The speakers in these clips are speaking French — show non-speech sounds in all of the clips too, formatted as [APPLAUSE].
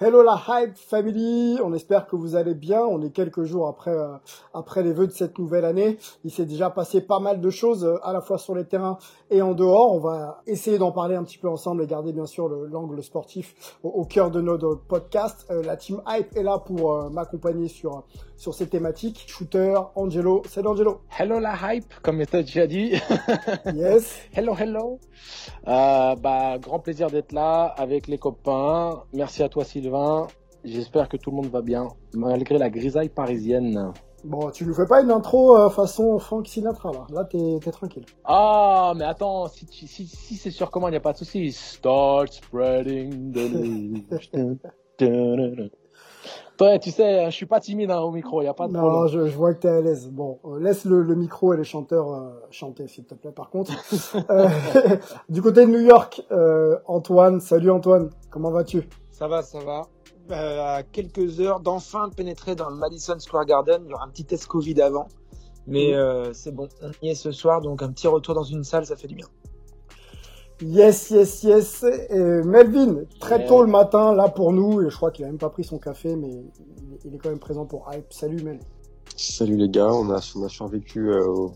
Hello la Hype Family, on espère que vous allez bien. On est quelques jours après euh, après les vœux de cette nouvelle année. Il s'est déjà passé pas mal de choses euh, à la fois sur les terrains et en dehors. On va essayer d'en parler un petit peu ensemble et garder bien sûr le- l'angle sportif au, cœur de notre podcast. Euh, la team Hype est là pour m'accompagner sur sur ces thématiques. Shooter, Angelo, salut Angelo. Hello la hype, comme tu as déjà dit. Yes. hello, hello. Euh, bah, grand plaisir d'être là avec les copains. Merci à toi Sylvain. J'espère que tout le monde va bien, malgré la grisaille parisienne. Bon, tu nous fais pas une intro euh, façon Frank Sinatra là. Là, t'es t'es tranquille. Ah, mais attends, si, tu- si, si c'est sur commande, il n'y a pas de souci. Start spreading the news. [LAUGHS] Toi, tu sais, je suis pas timide hein, au micro, il n'y a pas de Non, problème. je, je vois que t'es à l'aise. Bon, euh, laisse le, le micro et les chanteurs euh, chanter, s'il te plaît. Par contre, [LAUGHS] Euh, [LAUGHS] du côté de New York, euh, Antoine, salut Antoine, comment vas-tu? Ça va, ça va. Euh, à quelques heures d'enfin pénétrer dans le Madison Square Garden. Il y aura un petit test Covid avant. Mais euh, c'est bon, on y est ce soir, donc un petit retour dans une salle, ça fait du bien. Yes, yes, yes. Et Melvin, très tôt le matin, là pour nous, et je crois qu'il a même pas pris son café, mais il, est quand même présent pour Hype. Salut Mel. Salut les gars, on a, on a survécu euh, au-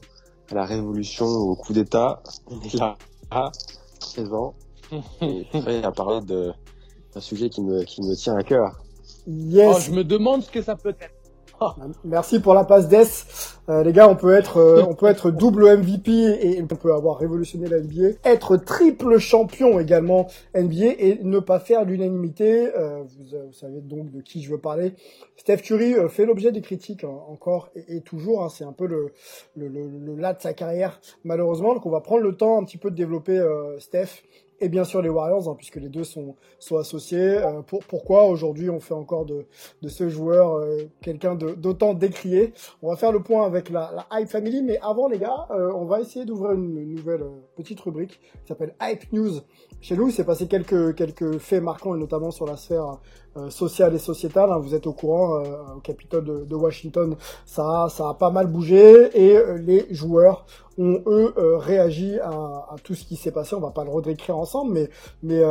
à la révolution, au coup d'État. On est là, là, présent, [LAUGHS] et prêt à parler de- d'un sujet qui me, qui me tient à cœur. Yes. Oh, je me demande ce que ça peut être. [LAUGHS] Merci pour la passe d'Es. Euh, les gars, on peut être, euh, on peut être double MVP et on peut avoir révolutionné la NBA, être triple champion également NBA et ne pas faire l'unanimité. Euh, vous, euh, vous savez donc de qui je veux parler. Steph Curry euh, fait l'objet des critiques hein, encore et, toujours. hein, c'est un peu le, le, le, le là de sa carrière malheureusement. Donc on va prendre le temps un petit peu de développer euh, Steph et bien sûr les Warriors, hein, puisque les deux sont, sont associés. Euh, pour, pourquoi aujourd'hui on fait encore de, de ce joueur euh, quelqu'un d'autant décrié? On va faire le point avec la, la Hype Family, mais avant les gars, euh, on va essayer d'ouvrir une, une nouvelle euh, petite rubrique qui s'appelle Hype News. Chez nous, il s'est passé quelques, quelques faits marquants, et notamment sur la sphère euh, sociale et sociétale. hein. Vous êtes au courant, euh, au Capitole de, Washington, ça, ça a pas mal bougé, et euh, les joueurs ont eux réagi à, tout ce qui s'est passé. On va pas le redécrire ensemble, mais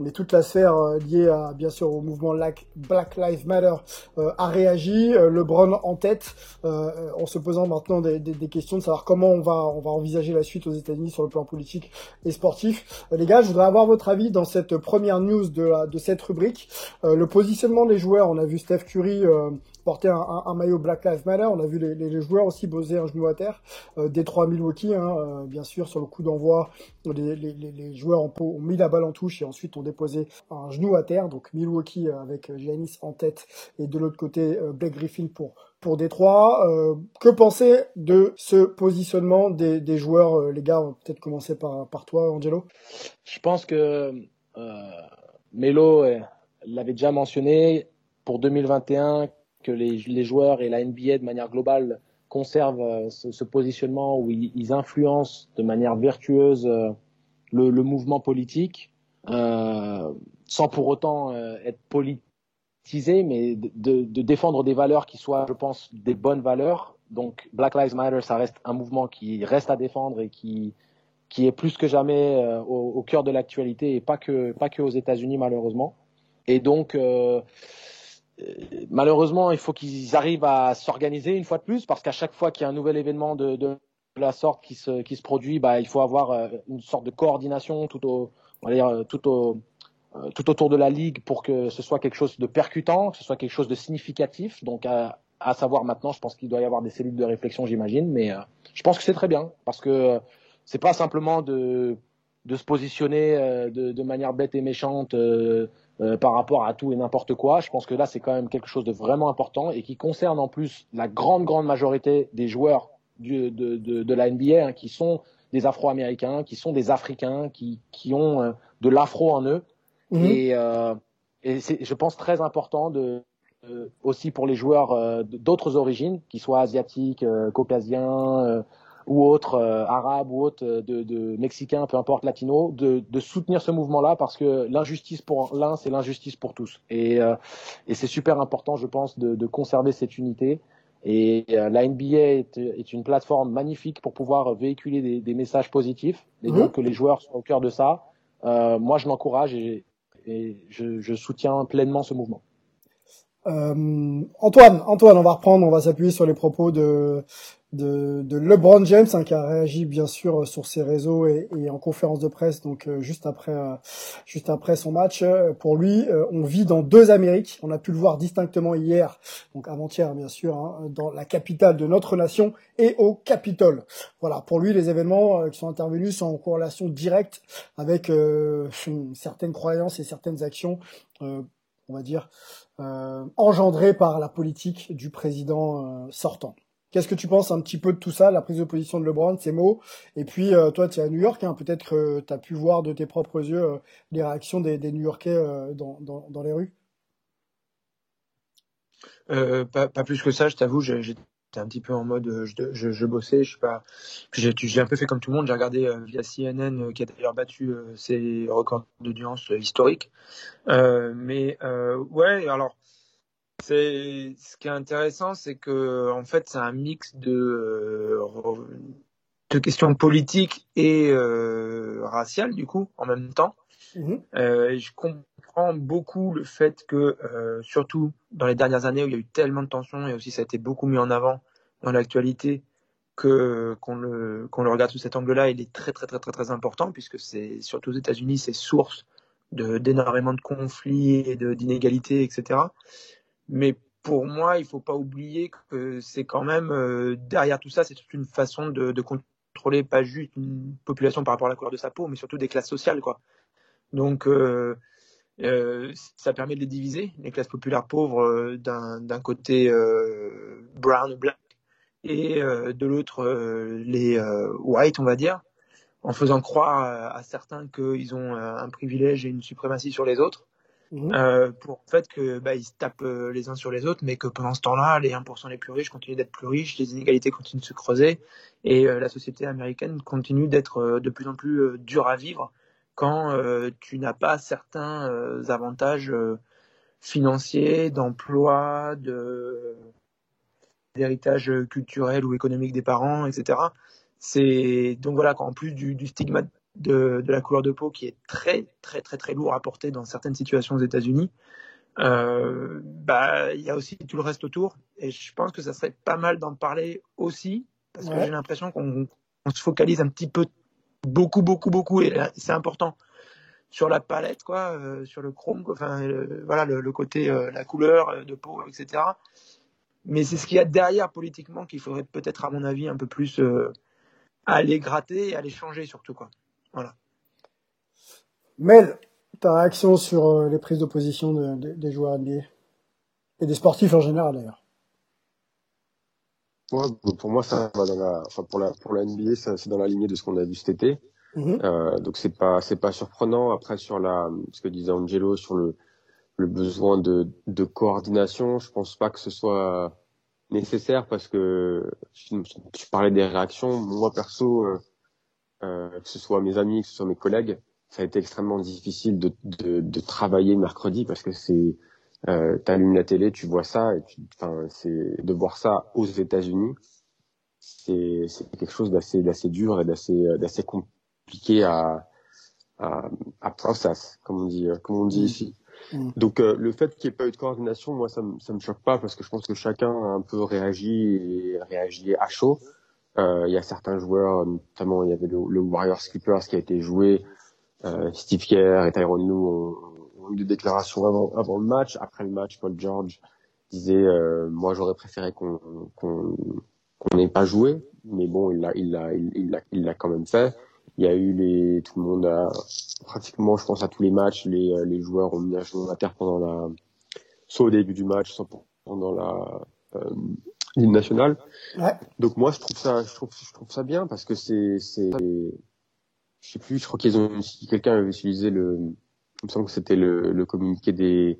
mais toute la sphère liée à bien sûr au mouvement Black, Lives Matter a réagi. LeBron en tête, en se posant maintenant des questions de savoir comment on va on va envisager la suite aux États-Unis sur le plan politique et sportif. Euh, les gars, je voudrais avoir votre avis dans cette première news de cette rubrique. Euh, le positionnement des joueurs. On a vu Steph Curry. euh, porter un, maillot Black Lives Matter. On a vu les, joueurs aussi poser un genou à terre. Euh, Détroit Milwaukee, hein, bien sûr, sur le coup d'envoi, les, les, les, joueurs ont, mis la balle en touche et ensuite ont déposé un genou à terre. Donc Milwaukee avec Giannis en tête et de l'autre côté Blake Griffin pour pour Détroit. Euh, que penser de ce positionnement des, joueurs, euh, les gars? On peut-être commencer par, toi, Angelo. Je pense que euh, Melo euh, l'avait déjà mentionné pour 2021 que les, joueurs et la NBA de manière globale conservent ce, positionnement où ils, influencent de manière vertueuse le, mouvement politique sans pour autant être mais de, défendre des valeurs qui soient, je pense, des bonnes valeurs. Donc Black Lives Matter, ça reste un mouvement qui reste à défendre et qui, qui est plus que jamais euh, au, cœur de l'actualité et pas que, pas que aux États-Unis malheureusement. Et donc euh, malheureusement, il faut qu'ils arrivent à s'organiser une fois de plus, parce qu'à chaque fois qu'il y a un nouvel événement de, de, la sorte qui se, qui se produit, bah, il faut avoir euh, une sorte de coordination tout, au, tout, au, euh, tout autour de la ligue pour que ce soit quelque chose de percutant, que ce soit quelque chose de significatif. Donc, à, savoir maintenant. Je pense qu'il doit y avoir des cellules de réflexion, j'imagine, mais euh, je pense que c'est très bien parce que euh, c'est pas simplement de de se positionner euh, de, manière bête et méchante euh, par rapport à tout et n'importe quoi. Je pense que là, c'est quand même quelque chose de vraiment important et qui concerne en plus la grande grande majorité des joueurs de, de, la NBA hein, qui sont des Afro-Américains, qui sont des Africains, qui, qui ont de l'afro en eux. Mmh. Et, et c'est, je pense, très important de, euh, aussi pour les joueurs euh, d'autres origines, qu'ils soient asiatiques, euh, caucasiens ou autres, arabes ou autres, de, de, mexicains, peu importe, latinos, de, de soutenir ce mouvement-là parce que l'injustice pour l'un, c'est l'injustice pour tous. Et, et c'est super important, je pense, de, conserver cette unité. Et la NBA est, est, une plateforme magnifique pour pouvoir véhiculer des, des messages positifs et donc que les joueurs soient au cœur de ça. Euh, moi, je m'encourage et, et je, je, soutiens pleinement ce mouvement. Euh, Antoine, Antoine, on va reprendre, on va s'appuyer sur les propos de, de, LeBron James hein, qui a réagi bien sûr sur ses réseaux et, en conférence de presse donc euh, juste après euh, juste après son match. Pour lui, on vit dans deux Amériques. On a pu le voir distinctement hier, donc avant-hier bien sûr, hein, dans la capitale de notre nation et au Capitole. Voilà, pour lui, les événements qui sont intervenus sont en corrélation directe avec certaines croyances et certaines actions, on va dire euh, engendré par la politique du président euh, sortant. Qu'est-ce que tu penses un petit peu de tout ça, la prise de position de LeBron, ces mots? Et puis, euh, toi, tu es à New York, hein, peut-être que tu as pu voir de tes propres yeux les réactions des, New-Yorkais dans, les rues? Pas, plus que ça, je t'avoue, j'ai un petit peu en mode euh, je, bossais, je pas. J'ai un peu fait comme tout le monde, j'ai regardé euh, via CNN euh, qui a d'ailleurs battu ses records d'audience historiques. mais ouais, alors c'est ce qui est intéressant, c'est que en fait c'est un mix de de questions politiques et raciales du coup en même temps. Mmh et je comprends beaucoup le fait que, surtout dans les dernières années où il y a eu tellement de tensions et aussi ça a été beaucoup mis en avant dans l'actualité que qu'on le qu'on le regarde sous cet angle-là, il est très très très très très important puisque c'est surtout aux États-Unis, c'est source de d'énormément de conflits et de d'inégalités, etc. Mais pour moi, il faut pas oublier que c'est quand même euh, derrière tout ça, c'est toute une façon de, contrôler pas juste une population par rapport à la couleur de sa peau, mais surtout des classes sociales, quoi. Donc euh, euh, ça permet de les diviser, les classes populaires pauvres d'un côté brown ou black et de l'autre les white, on va dire, en faisant croire à, certains qu'ils ont un privilège et une suprématie sur les autres. Mmh. Euh, pour le fait que bah, ils se tapent les uns sur les autres, mais que pendant ce temps-là, les 1% les plus riches continuent d'être plus riches, les inégalités continuent de se creuser, et la société américaine continue d'être de plus en plus dure à vivre quand tu n'as pas certains avantages financiers, d'emploi, de d'héritage culturel ou économique des parents, etc. C'est donc voilà qu'en plus du, du stigmate de, de, la couleur de peau qui est très très très très lourd à porter dans certaines situations aux États-Unis, euh, bah il y a aussi tout le reste autour et je pense que ça serait pas mal d'en parler aussi parce que j'ai l'impression qu'on on se focalise un petit peu beaucoup beaucoup beaucoup et c'est important sur la palette quoi, euh, sur le chrome, quoi, enfin euh, voilà le, le côté euh, la couleur de peau etc. Mais c'est ce qu'il y a derrière politiquement qu'il faudrait peut-être, à mon avis, un peu plus euh, aller gratter et aller changer surtout. Quoi. Voilà. Mel, ta réaction sur euh, les prises d'opposition de, de, des joueurs NBA et des sportifs en général d'ailleurs ouais, Pour moi, ça va dans la, enfin pour la pour la NBA, c'est dans la lignée de ce qu'on a vu cet été. Mm-hmm. euh, donc c'est pas c'est pas surprenant. Après sur la ce que disait Angelo sur le le besoin de, de coordination, je pense pas que ce soit nécessaire parce que tu, parlais des réactions. Moi perso, euh, euh, que ce soit mes amis, que ce soit mes collègues, ça a été extrêmement difficile de, de, de travailler mercredi parce que c'est euh, t'allumes la télé, tu vois ça et enfin c'est de voir ça aux États-Unis, c'est c'est quelque chose d'assez d'assez dur et d'assez d'assez compliqué à, à à process comme on dit comme on dit mmh. ici. Mm. Donc euh, le fait qu'il n'y ait pas eu de coordination, moi ça me ça me choque pas parce que je pense que chacun a un peu réagi et réagi à chaud. Euh, il y a certains joueurs, notamment il y avait le, le Warriors Clippers qui a été joué. Euh, Steve Kerr et Tyronn Lue ont, ont, eu des déclarations avant, avant le match. Après le match, Paul George disait moi j'aurais préféré qu'on qu'on qu'on n'ait pas joué, mais bon il l'a il l'a il l'a il l'a quand même fait. Il y a eu les tout le monde a pratiquement je pense à tous les matchs les les joueurs ont mis un genou à terre pendant la soit au début du match soit pendant la l'hymne national. Ouais. Donc moi je trouve ça je trouve je trouve ça bien parce que c'est c'est je sais plus je crois qu'ils ont quelqu'un avait utilisé le il me semble que c'était le, le communiqué des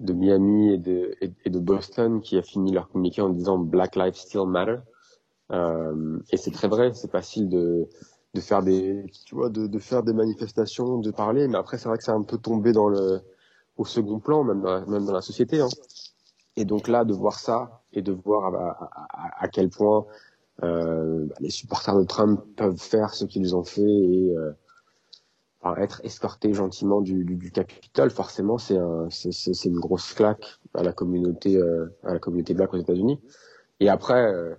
de Miami et de et, de Boston qui a fini leur communiqué en disant Black Lives Still Matter euh, et c'est très vrai c'est facile de de faire des tu vois de, de faire des manifestations de parler mais après c'est vrai que c'est un peu tombé dans le au second plan même dans la, même dans la société hein. Et donc là de voir ça et de voir à, quel point euh, les supporters de Trump peuvent faire ce qu'ils ont fait et euh, être escortés gentiment du, du, du Capitole, forcément c'est un, une grosse claque à la communauté euh, à la communauté black aux États-Unis. Et après, euh,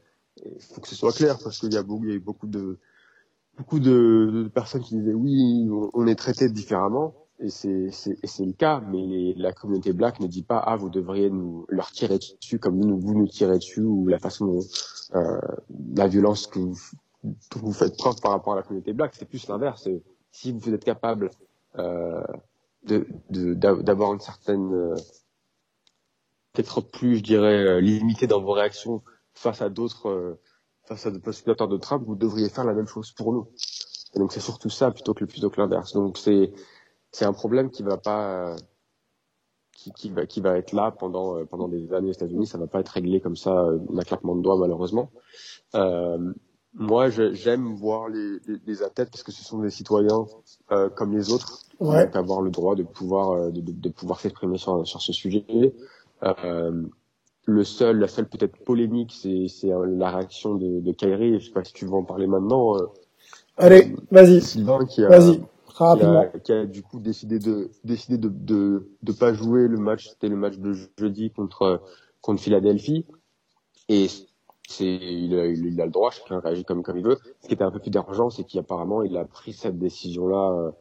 il faut que ce soit clair parce qu'il y a beaucoup, y a beaucoup de beaucoup de, de, personnes qui disaient oui, on est traité différemment et c'est le cas, mais la communauté black ne dit pas ah vous devriez nous leur tirer dessus comme nous vous nous tirez dessus ou la façon dont, euh, la violence que vous, vous faites preuve par rapport à la communauté black, c'est plus l'inverse. Si vous êtes capable euh, de d'avoir de, une certaine euh, peut-être plus, je dirais, euh, limité dans vos réactions face à d'autres, euh, face à des postulateurs de Trump, vous devriez faire la même chose pour nous. Et donc c'est surtout ça plutôt que plutôt que l'inverse. Donc c'est c'est un problème qui va pas qui, qui, va qui va être là pendant euh, pendant des années aux États-Unis. Ça va pas être réglé comme ça euh, d'un claquement de doigts malheureusement. Euh, moi, j'aime voir les, les, les, athlètes parce que ce sont des citoyens euh, comme les autres, ouais. donc avoir le droit de pouvoir de, de, de pouvoir s'exprimer sur, sur ce sujet. Euh, le seul, la seule peut-être polémique, c'est c'est la réaction de, de Kyrie. Je sais pas si tu veux en parler maintenant. Allez, vas-y. Sylvain qui a, vas-y qui a, qui a, du coup décidé de décidé de de, de pas jouer le match. C'était le match de jeudi contre contre Philadelphie. Et c'est il a, il a le droit chacun réagit comme comme il veut. Ce qui était un peu plus dérangeant c'est qu'apparemment il a pris cette décision là euh,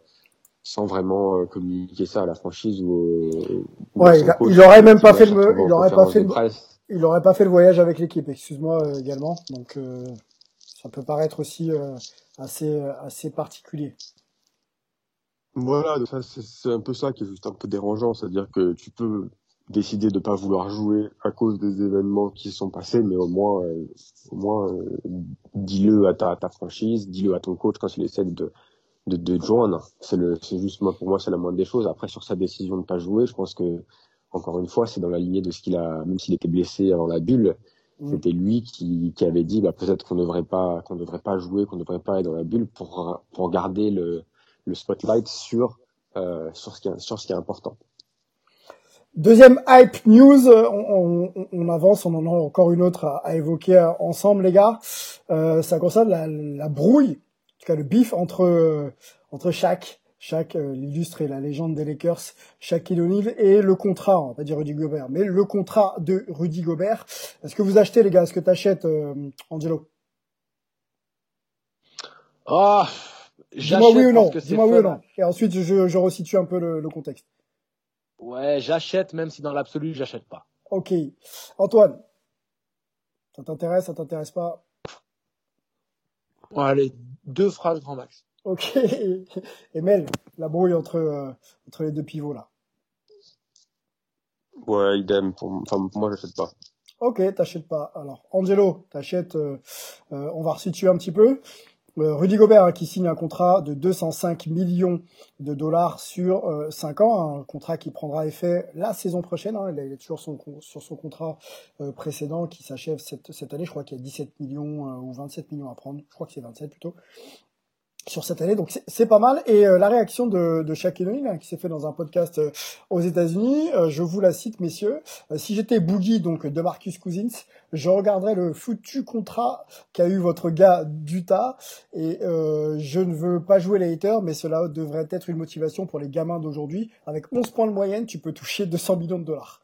sans vraiment euh, communiquer ça à la franchise ou, ou ouais, il, a, il, aurait même pas fait le il aurait pas fait le il aurait pas fait le voyage avec l'équipe excuse-moi euh, également. Donc euh, ça peut paraître aussi euh, assez assez particulier voilà, c'est un peu ça qui est juste un peu dérangeant, c'est-à-dire que tu peux décider de pas vouloir jouer à cause des événements qui sont passés, mais au moins, euh, au moins, euh, dis-le à ta, ta franchise, dis-le à ton coach quand il essaie de de, de te joindre. C'est le, c'est juste moi pour moi c'est la moindre des choses. Après sur sa décision de pas jouer, je pense que encore une fois c'est dans la lignée de ce qu'il a, même s'il était blessé avant la bulle, mmh. c'était lui qui, qui avait dit bah peut-être qu'on devrait pas qu'on devrait pas jouer, qu'on devrait pas être dans la bulle pour pour garder le le spotlight sur euh, sur ce qui est, sur ce qui est important. Deuxième hype news, on, on, on, avance, on en a encore une autre à, à évoquer ensemble, les gars. Euh, ça concerne la, la, brouille, en tout cas le bif entre entre Shaq, Shaq euh, l'illustre et la légende des Lakers, Shaquille O'Neal et le contrat, on va pas dire Rudy Gobert, mais le contrat de Rudy Gobert. Est-ce que vous achetez, les gars? Est-ce que tu achètes, euh, Angelo? Ah, Dis-moi oui ou non. Dis-moi oui ou non. Et ensuite, je, je resitue un peu le, le contexte. Ouais, j'achète, même si dans l'absolu, j'achète pas. Ok. Antoine, ça t'intéresse, ça t'intéresse pas? Ouais, Allez, deux phrases grand max. Ok. [LAUGHS] Et Mel, la brouille entre, euh, entre les deux pivots là. Ouais, idem. Pour, enfin, pour moi, j'achète pas. Ok, t'achètes pas. Alors, Angelo, t'achètes. Euh, euh, on va resituer un petit peu. Euh, Rudy Gobert hein, qui signe un contrat de 205 millions de dollars sur euh, 5 ans, un contrat qui prendra effet la saison prochaine. Hein, il est toujours sur son contrat euh, précédent qui s'achève cette, année. Je crois qu'il y a 17 millions euh, ou 27 millions à prendre. Je crois que c'est 27 plutôt sur cette année, donc c'est pas mal. Et la réaction de, de Shaquille hein, qui s'est fait dans un podcast aux États-Unis, je vous la cite, messieurs. si j'étais Boogie, donc de Marcus Cousins, je regarderais le foutu contrat qu'a eu votre gars d'Utah, et je ne veux pas jouer les haters, mais cela devrait être une motivation pour les gamins d'aujourd'hui. Avec 11 points de moyenne, tu peux toucher 200 millions de dollars.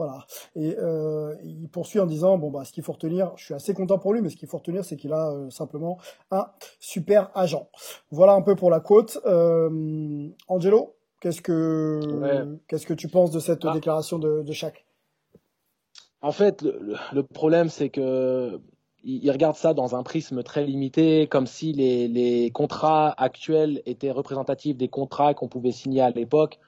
Voilà. Et euh, il poursuit en disant bon bah ce qu'il faut retenir, je suis assez content pour lui, mais ce qu'il faut retenir c'est qu'il a euh, simplement un super agent. Voilà un peu pour la côte. Euh, Angelo, qu'est-ce que qu'est-ce que tu penses de cette ah. déclaration de, de Shaq? En fait, le, le problème, c'est que ils regardent ça dans un prisme très limité, comme si les, les contrats actuels étaient représentatifs des contrats qu'on pouvait signer à l'époque.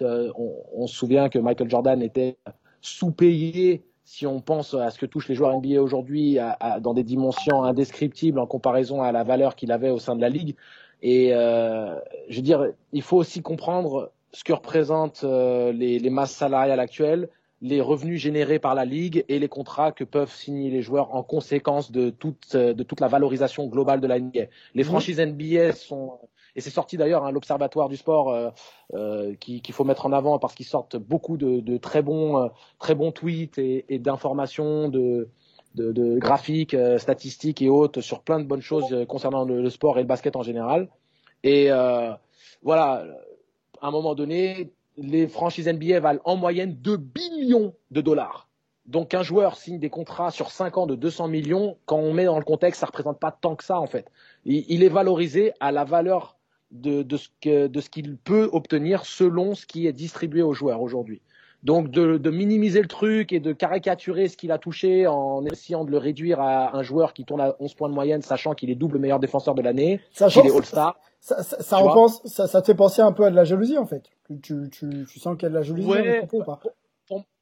Euh, on, on, se souvient que Michael Jordan était sous-payé si on pense à ce que touchent les joueurs NBA aujourd'hui dans des dimensions indescriptibles en comparaison à la valeur qu'il avait au sein de la ligue. Et euh, je veux dire, il faut aussi comprendre ce que représentent euh, les, les masses salariales actuelles les revenus générés par la ligue et les contrats que peuvent signer les joueurs en conséquence de toute, de toute la valorisation globale de la NBA. Les franchises NBA sont et c'est sorti d'ailleurs hein, l'observatoire du sport euh, euh, qu'il faut mettre en avant parce qu'ils sortent beaucoup de, de, très bons euh, très bons tweets et, et d'informations de, de, de, graphiques euh, statistiques et autres sur plein de bonnes choses euh, concernant le, le, sport et le basket en général et voilà à un moment donné les franchises NBA valent en moyenne 2 billions de dollars. Donc un joueur signe des contrats sur 5 ans de 200 millions, quand on met dans le contexte, ça représente pas tant que ça en fait. Il, est valorisé à la valeur de ce qu'il peut obtenir selon ce qui est distribué aux joueurs aujourd'hui. Donc de, de, minimiser le truc et de caricaturer ce qu'il a touché en essayant de le réduire à un joueur qui tourne à 11 points de moyenne, sachant qu'il est double meilleur défenseur de l'année, qu'il est All-Star. Ça, ça, ça, pense, ça, ça, te fait penser un peu à de la jalousie en fait. Tu, tu, tu sens qu'il y a de la jalousie ouais, propos, pas?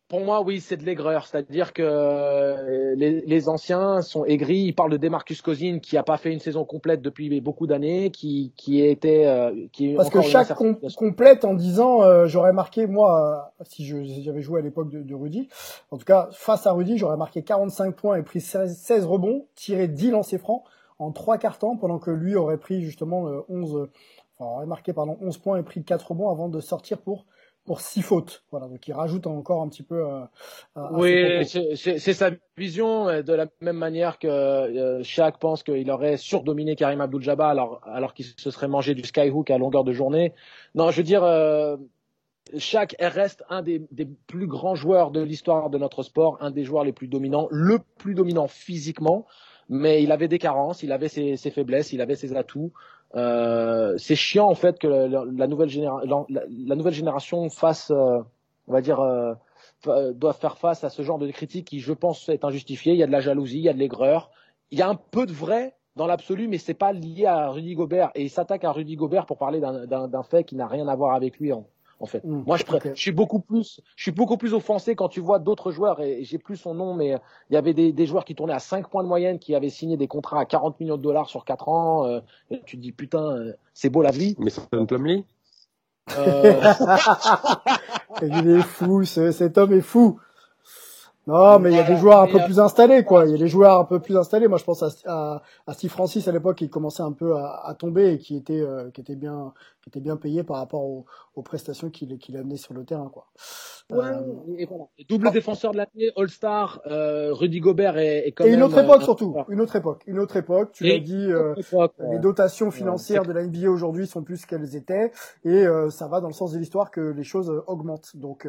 Pour, moi, oui, c'est de l'aigreur. C'est-à-dire que euh, les, les, anciens sont aigris. Ils parlent de Demarcus Cousins qui a pas fait une saison complète depuis beaucoup d'années, qui, qui était, euh, qui parce que chaque com complète en disant, euh, j'aurais marqué moi, si j'avais joué à l'époque de, de, Rudy, en tout cas face à Rudy, j'aurais marqué 45 points et pris 16, 16 rebonds, tiré 10 lancers francs en trois quarts temps, pendant que lui aurait pris justement 11, enfin, aurait marqué pardon 11 points et pris 4 rebonds avant de sortir pour pour six fautes. Voilà, donc il rajoute encore un petit peu. Euh, oui, c'est sa vision de la même manière que euh, Shaq pense qu'il aurait surdominé Karim Abdul-Jabbar alors alors qu'il se serait mangé du skyhook à longueur de journée. Non, je veux dire. Euh, Shaq reste un des, des, plus grands joueurs de l'histoire de notre sport, un des joueurs les plus dominants, le plus dominant physiquement, mais il avait des carences, il avait ses, ses faiblesses, il avait ses atouts. Euh, c'est chiant en fait que la, nouvelle, la, nouvelle génération fasse, euh, on va dire, euh, doit faire face à ce genre de critiques qui, je pense, est injustifié. Il y a de la jalousie, il y a de l'aigreur, il y a un peu de vrai dans l'absolu, mais c'est pas lié à Rudy Gobert. Et il s'attaque à Rudy Gobert pour parler d'un fait qui n'a rien à voir avec lui en fait. Mmh, Moi, je, okay. je, suis beaucoup plus, je suis beaucoup plus offensé quand tu vois d'autres joueurs et j'ai plus son nom, mais il y avait des, des, joueurs qui tournaient à 5 points de moyenne, qui avaient signé des contrats à 40 millions de dollars sur 4 ans. Euh, et tu te dis putain, euh, c'est beau la vie. Mais c'est un Plumlee? Euh... [LAUGHS] il est fou, ce, cet homme est fou. Non, mais il y a des joueurs un peu plus installés, quoi. Il y a des joueurs un peu plus installés. Moi, je pense à, à, à Steve Francis à l'époque, qui commençait un peu à, à tomber et qui était, euh, qui était bien, qui était bien payé par rapport aux, aux prestations qu'il qu'il amenait sur le terrain, quoi. Ouais, euh... et voilà. Double défenseur de l'année, All-Star, euh, Rudy Gobert est, est quand et même. une autre époque surtout, une autre époque, une autre époque. Tu l'as dit, euh, époque, les dotations financières de la NBA aujourd'hui sont plus qu'elles étaient, et euh, ça va dans le sens de l'histoire que les choses augmentent. Donc,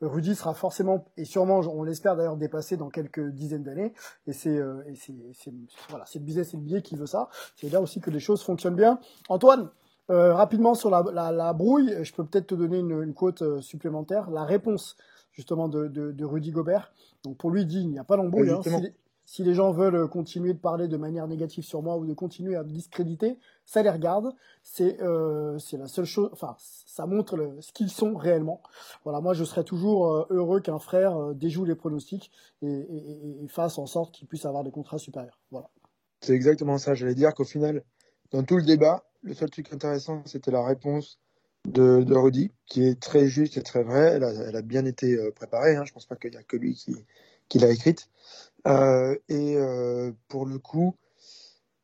Rudy sera forcément et sûrement, on l'espère d'ailleurs, dépassé dans quelques dizaines d'années. Et c'est, c'est, voilà, c'est le business et le billet qui veut ça. C'est là aussi que les choses fonctionnent bien. Antoine, euh, rapidement sur la, la, la, brouille, je peux peut-être te donner une, une quote euh, supplémentaire. La réponse justement de, de, de Rudy Gobert. Donc pour lui, il dit il n'y a pas d'embrouille. Hein. Si, si, les gens veulent continuer de parler de manière négative sur moi ou de continuer à me discréditer, ça les regarde. C'est euh, la seule chose. Enfin, ça montre ce qu'ils sont réellement. Voilà, moi je serais toujours euh, heureux qu'un frère euh, déjoue les pronostics et, fasse en sorte qu'il puisse avoir des contrats supérieurs. Voilà. C'est exactement ça. J'allais dire qu'au final, dans tout le débat, le seul truc intéressant, c'était la réponse de, de, Rudy, qui est très juste et très vraie. Elle a, bien été euh, préparée. Hein. Je pense pas qu'il y a que lui qui l'a écrite. Euh, et euh, pour le coup,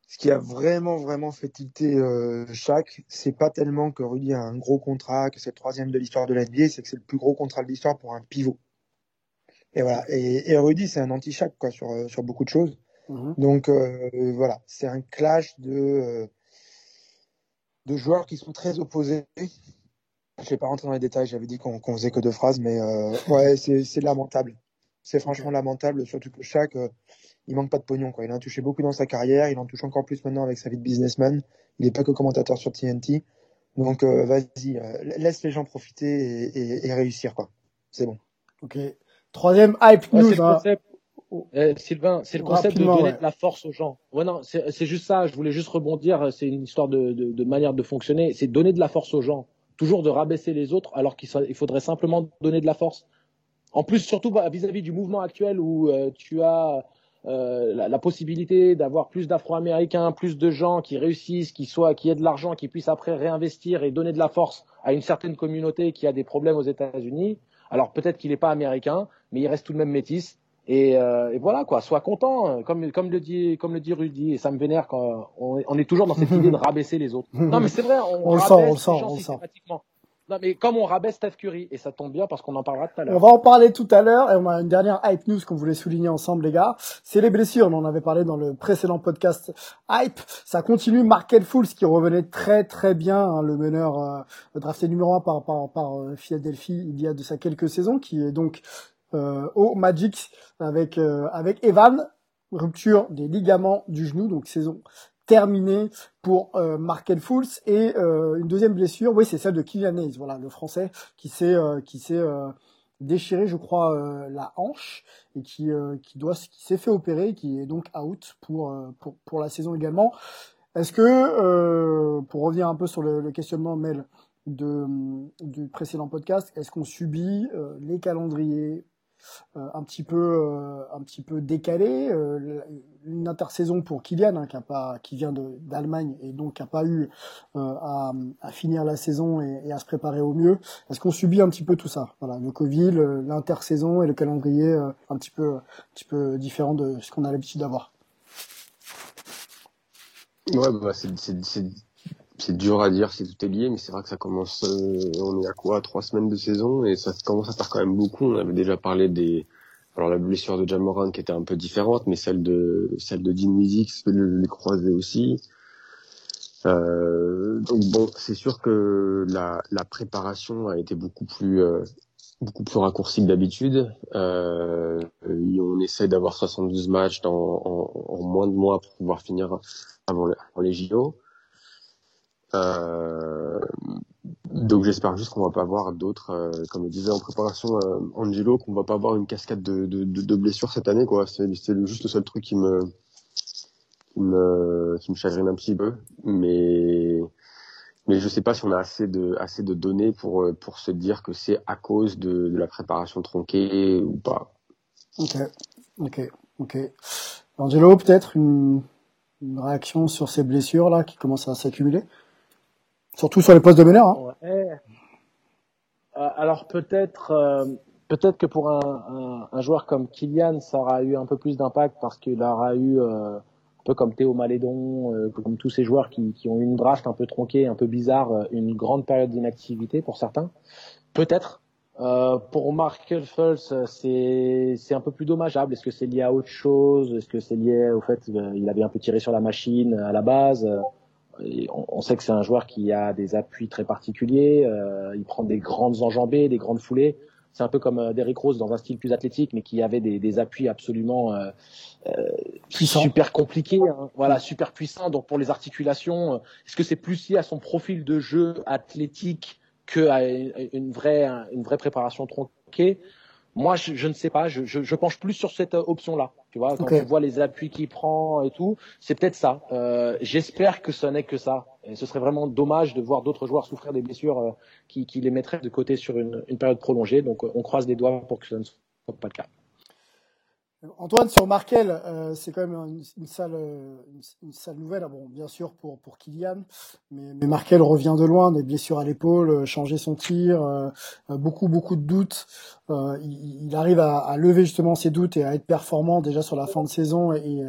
ce qui a vraiment vraiment fait tilter euh, Shaq, c'est pas tellement que Rudy a un gros contrat, que c'est le troisième de l'histoire de l'NBA, c'est que c'est le plus gros contrat de l'histoire pour un pivot. Et voilà. Et, et Rudy, c'est un anti-Shaq quoi sur sur beaucoup de choses. -hmm. Donc euh, voilà, c'est un clash de de joueurs qui sont très opposés. Je vais pas rentrer dans les détails, j'avais dit qu'on qu faisait que deux phrases, mais euh, ouais, c'est lamentable. C'est franchement lamentable, surtout que chaque, euh, il manque pas de pognon. Quoi. Il en a touché beaucoup dans sa carrière, il en touche encore plus maintenant avec sa vie de businessman. Il n'est pas que commentateur sur TNT. Donc euh, vas-y, laisse les gens profiter et, et, et réussir. quoi. C'est bon. Ok. Troisième hype news. c'est le hein. concept. Euh, Sylvain, c'est le concept de donner ouais. de la force aux gens. Ouais, non, c'est juste ça. Je voulais juste rebondir. C'est une histoire de, de, de manière de fonctionner. C'est donner de la force aux gens. Toujours de rabaisser les autres, alors qu'il faudrait simplement donner de la force. En plus, surtout bah, vis-à-vis du mouvement actuel où euh, tu as euh, la, la possibilité d'avoir plus d'Afro-Américains, plus de gens qui réussissent, qui soient, qui aient de l'argent, qui puissent après réinvestir et donner de la force à une certaine communauté qui a des problèmes aux États-Unis. Alors peut-être qu'il n'est pas américain, mais il reste tout de même métis. Et, euh, et voilà quoi, sois content, hein. comme comme le dit comme le dit Rudy, et ça me vénère quand on, est- on est toujours dans cette [LAUGHS] idée de rabaisser les autres. Non mais c'est vrai, on, On le sent, on le les sent, gens on le sent. systématiquement. Non mais comme on rabaisse Steph Curry, et ça tombe bien parce qu'on en parlera tout à On l'heure. va en parler tout à l'heure et on a une dernière hype news qu'on voulait souligner ensemble les gars. C'est les blessures, on en avait parlé dans le précédent podcast hype. Ça continue, Markel Fools qui revenait très très bien, hein, le meneur euh, drafté numéro 1 par, par, par euh, Philadelphie il y a de ça quelques saisons, qui est donc euh, au Magic avec, euh, avec Evan, rupture des ligaments du genou, donc saison terminée pour euh, Markel Fools et euh, une deuxième blessure, oui c'est celle de Kylian Hayes, voilà le français qui s'est euh, qui s'est euh, déchiré je crois euh, la hanche et qui euh, qui doit qui s'est fait opérer, qui est donc out pour pour pour la saison également. Est-ce que pour revenir un peu sur le, le questionnement Mel de du précédent podcast, est-ce qu'on subit les calendriers un petit peu euh, un petit peu décalé euh, une intersaison pour Kylian hein, qui a qui vient d'Allemagne et donc qui a pas eu euh, à, finir la saison et, à se préparer au mieux. Est-ce qu'on subit un petit peu tout ça? Voilà le Covid l'intersaison et le calendrier euh, un petit peu un petit peu différent de ce qu'on a l'habitude d'avoir. Ouais, bah, c'est, c'est, dur à dire si tout est lié, mais c'est vrai que ça commence, euh, on est à quoi, trois semaines de saison, et ça commence à faire quand même beaucoup. On avait déjà parlé des, alors la blessure de Jamoran qui était un peu différente, mais celle de, celle de Dean Mizix, les croisés aussi. Euh, donc bon, c'est sûr que la, la préparation a été beaucoup plus, euh, beaucoup plus raccourcie que d'habitude. Euh, on essaie d'avoir 72 matchs dans, en, en moins de mois pour pouvoir finir avant, avant les JO. Euh, donc j'espère juste qu'on va pas avoir d'autres, euh, comme le disait en préparation euh, Angelo, qu'on va pas avoir une cascade de, de, de, de blessures cette année. quoi. C'est juste le seul truc qui me, qui me, qui me chagrine un petit peu. Mais mais je sais pas si on a assez de assez de données pour pour se dire que c'est à cause de, de la préparation tronquée ou pas. ok ok ok Angelo peut-être une, une réaction sur ces blessures là qui commencent à s'accumuler? Surtout sur les postes de meneur hein. Euh, alors peut-être euh, peut-être que pour un, joueur comme Kylian, ça aura eu un peu plus d'impact parce qu'il aura eu euh, un peu comme Théo Malédon, comme tous ces joueurs qui, ont eu une draft un peu tronquée, un peu bizarre, une grande période d'inactivité pour certains. Peut-être. Pour Mark Fultz, c'est c'est un peu plus dommageable. Est-ce que c'est lié à autre chose? Est-ce que c'est lié au fait qu'il avait un peu tiré sur la machine à la base? Et on, on sait que c'est un joueur qui a des appuis très particuliers. euh, il prend des grandes enjambées, des grandes foulées. C'est un peu comme euh, Derrick Rose dans un style plus athlétique, mais qui avait des, des appuis absolument euh, euh, super compliqués. hein. Voilà, super puissants. Donc pour les articulations, est-ce que c'est plus lié à son profil de jeu athlétique que à une vraie une vraie préparation tronquée? Moi, je, je ne sais pas. Je, je, je penche plus sur cette euh, option-là. Tu vois, quand tu vois les appuis qu'il prend et tout, c'est peut-être ça. Euh, J'espère que ce n'est que ça. Et ce serait vraiment dommage de voir d'autres joueurs souffrir des blessures euh, qui, qui les mettraient de côté sur une, une période prolongée. Donc, on croise les doigts pour que ce ne soit pas le cas. Antoine, sur Markel, euh, c'est quand même une, sale, euh, une, nouvelle. Ah bon, bien sûr pour pour Kylian, mais, mais Markel revient de loin, des blessures à l'épaule, euh, changer son tir, beaucoup beaucoup de doutes. Il, arrive à, lever justement ses doutes et à être performant déjà sur la fin de saison et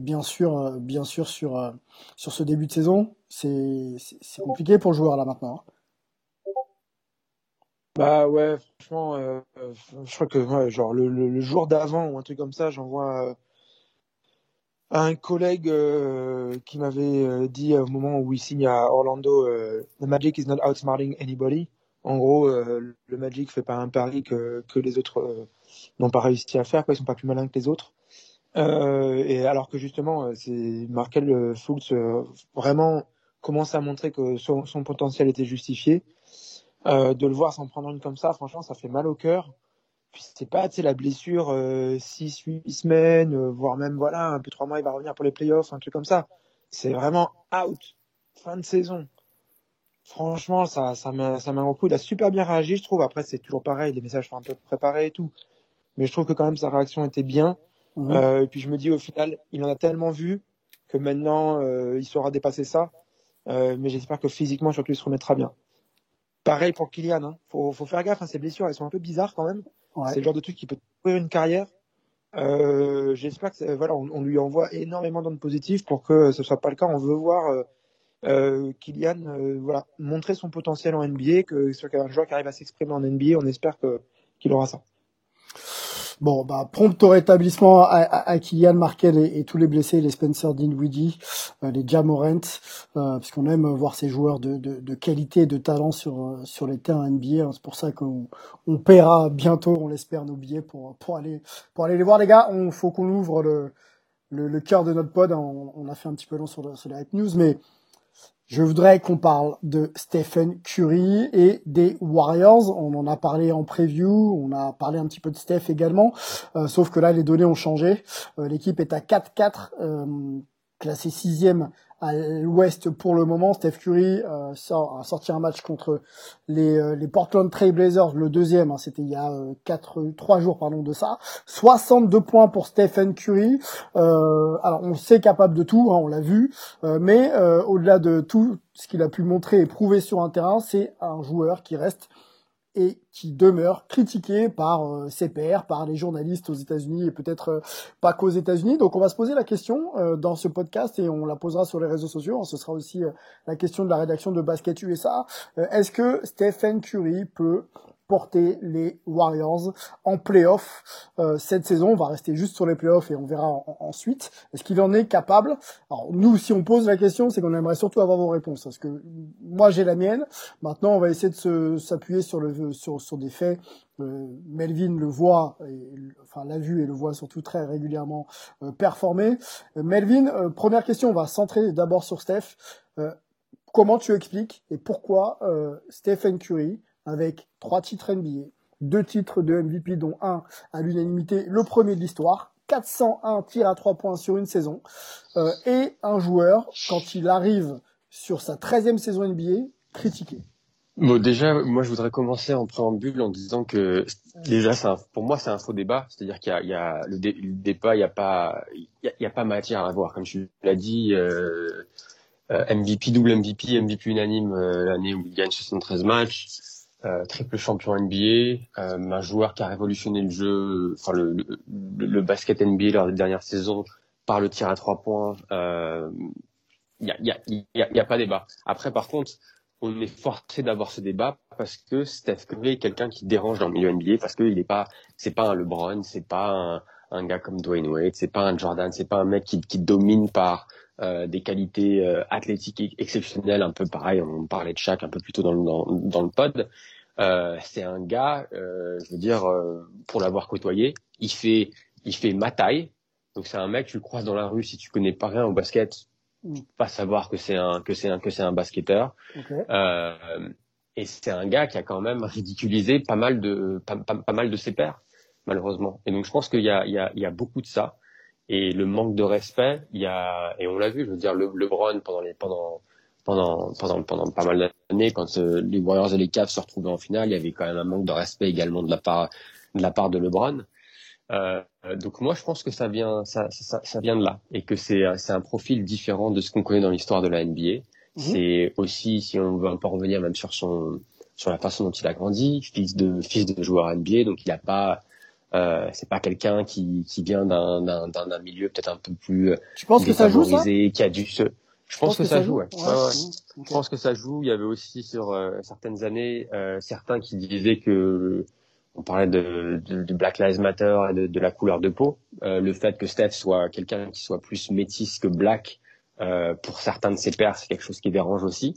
bien sûr bien sûr sur sur ce début de saison, c'est compliqué pour le joueur là maintenant. hein. Bah ouais, franchement, euh, euh, je crois que ouais, genre le, le, le jour d'avant ou un truc comme ça, j'envoie euh, à un collègue euh, qui m'avait euh, dit au moment où il signe à Orlando, euh, The Magic is not outsmarting anybody. En gros, euh, le Magic fait pas un pari que, que les autres euh, n'ont pas réussi à faire, quoi, ils sont pas plus malins que les autres. Euh, et alors que justement, euh, c'est Markel euh, Fultz euh, vraiment commence à montrer que son, son potentiel était justifié. Euh, de le voir s'en prendre une comme ça, franchement, ça fait mal au cœur. c'est pas, tu sais, la blessure, 6, 8 semaines, voire même, voilà, un peu 3 mois, il va revenir pour les playoffs, un truc comme ça. C'est vraiment out. Fin de saison. Franchement, ça, ça m'a, ça m'a beaucoup. Il a super bien réagi, je trouve. Après, c'est toujours pareil, les messages sont un peu préparés et tout. Mais je trouve que quand même sa réaction était bien. Mhm. Euh, et puis je me dis au final, il en a tellement vu que maintenant, euh, il saura dépasser ça. Euh, mais j'espère que physiquement, surtout, il se remettra bien. Pareil pour Kylian. Hein. Faut, faut faire gaffe. Hein, ces blessures, elles sont un peu bizarres quand même. C'est le genre de truc qui peut ouvrir une carrière. Euh, j'espère que voilà, on, on, lui envoie énormément d'ondes positives pour que ce soit pas le cas. On veut voir euh, euh, Kylian euh, voilà, montrer son potentiel en NBA, que ce soit un joueur qui arrive à s'exprimer en NBA. On espère qu'il aura ça. Bon, bah, prompt au rétablissement à, à, Kylian Markel et, tous les blessés, les Spencer Dinwiddie, euh, les Jamorant, euh, parce qu'on aime voir ces joueurs de, de, de, qualité et de talent sur euh, sur les terrains NBA. Hein. C'est pour ça qu'on on paiera bientôt, on l'espère, nos billets pour pour aller pour aller les voir, les gars. On faut qu'on ouvre le le, le cœur de notre pod. Hein. On, on, a fait un petit peu long sur, sur les news, mais je voudrais qu'on parle de Stephen Curry et des Warriors. On en a parlé en preview, on a parlé un petit peu de Steph également, euh, sauf que là les données ont changé. Euh, l'équipe est à 4-4, euh, classée sixième à l'ouest pour le moment. Steph Curry euh, sort, a sorti un match contre les, euh, les Portland Trail Blazers, le deuxième, hein, c'était il y a euh, quatre, trois jours pardon de ça. 62 points pour Stephen Curry. Euh, alors on sait capable de tout, hein, on l'a vu, mais au-delà de tout ce qu'il a pu montrer et prouver sur un terrain, c'est un joueur qui reste et qui demeure critiqué par euh, ses pairs, par les journalistes aux États-Unis et peut-être euh, pas qu'aux États-Unis. Donc on va se poser la question euh, dans ce podcast et on la posera sur les réseaux sociaux. Ce sera aussi la question de la rédaction de Basket USA. Est-ce que Stephen Curry peut porter les Warriors en playoff euh, cette saison. On va rester juste sur les playoffs et on verra ensuite. Est-ce qu'il en est capable? Alors nous, si on pose la question, c'est qu'on aimerait surtout avoir vos réponses. Parce que moi, j'ai la mienne. Maintenant, on va essayer de s'appuyer sur, le, sur, sur des faits. Euh, Melvin le voit, et, enfin l'a vu et le voit surtout très régulièrement euh, performer. Euh, Melvin, première question, on va centrer d'abord sur Steph. comment tu expliques et pourquoi Stephen Curry avec trois titres NBA, deux titres de MVP, dont un à l'unanimité, le premier de l'histoire, 401 tirs à trois points sur une saison, euh, et un joueur, quand il arrive sur sa 13e saison NBA, critiqué. Bon, déjà, moi, je voudrais commencer en préambule en disant que déjà, un, pour moi, c'est un faux débat. C'est-à-dire qu'il y a, le, débat, il n'y a pas, il y a, pas matière à voir. Comme tu l'as dit, euh, euh MVP, double MVP, MVP unanime l'année où il gagne 73 matchs. Euh, triple champion NBA, euh, un joueur qui a révolutionné le jeu, enfin le, le, basket NBA lors des dernières saisons par le tir à trois points. Il euh, y, a, y, a, y, a, y a pas débat. Après, par contre, on est forcé d'avoir ce débat parce que Steph Curry est quelqu'un qui dérange dans le milieu NBA parce qu'il est pas, c'est pas un LeBron, c'est pas un, un, gars comme Dwayne Wade, c'est pas un Jordan, c'est pas un mec qui, qui domine par des qualités euh, athlétiques exceptionnelles, un peu pareil, on parlait de Shaq un peu plus tôt dans le, dans, dans le pod. Euh, c'est un gars, euh, je veux dire, euh, pour l'avoir côtoyé, il fait, il fait ma taille. Donc c'est un mec, tu le croises dans la rue, si tu connais pas rien au basket, pas savoir que c'est un, que c'est un, que c'est un basketteur. et c'est un gars qui a quand même ridiculisé pas mal de, pas, pas, mal de ses pairs, malheureusement. Et donc je pense qu'il y a, il y a, il y a beaucoup de ça et le manque de respect, il y a et on l'a vu, je veux dire le LeBron pendant les pendant pendant pendant pendant pas mal d'années quand euh, les Warriors et les Cavs se retrouvaient en finale, il y avait quand même un manque de respect également de la part de la part de LeBron. Euh, donc moi je pense que ça vient ça, ça, ça vient de là et que c'est c'est un profil différent de ce qu'on connaît dans l'histoire de la NBA. Mhm. C'est aussi si on veut un peu revenir même sur son sur la façon dont il a grandi, fils de fils de joueur NBA, donc il a pas euh, c'est pas quelqu'un qui, qui vient d'un, d'un, d'un milieu peut-être un peu plus tu penses que ça joue ça? qui a dû se je pense, que, ça joue, ouais. Je pense que ça joue. Il y avait aussi sur euh, certaines années euh, certains qui disaient que on parlait de, de, Black Lives Matter et de, de, la couleur de peau. Euh, le fait que Steph soit quelqu'un qui soit plus métis que black pour certains de ses pairs, c'est quelque chose qui dérange aussi.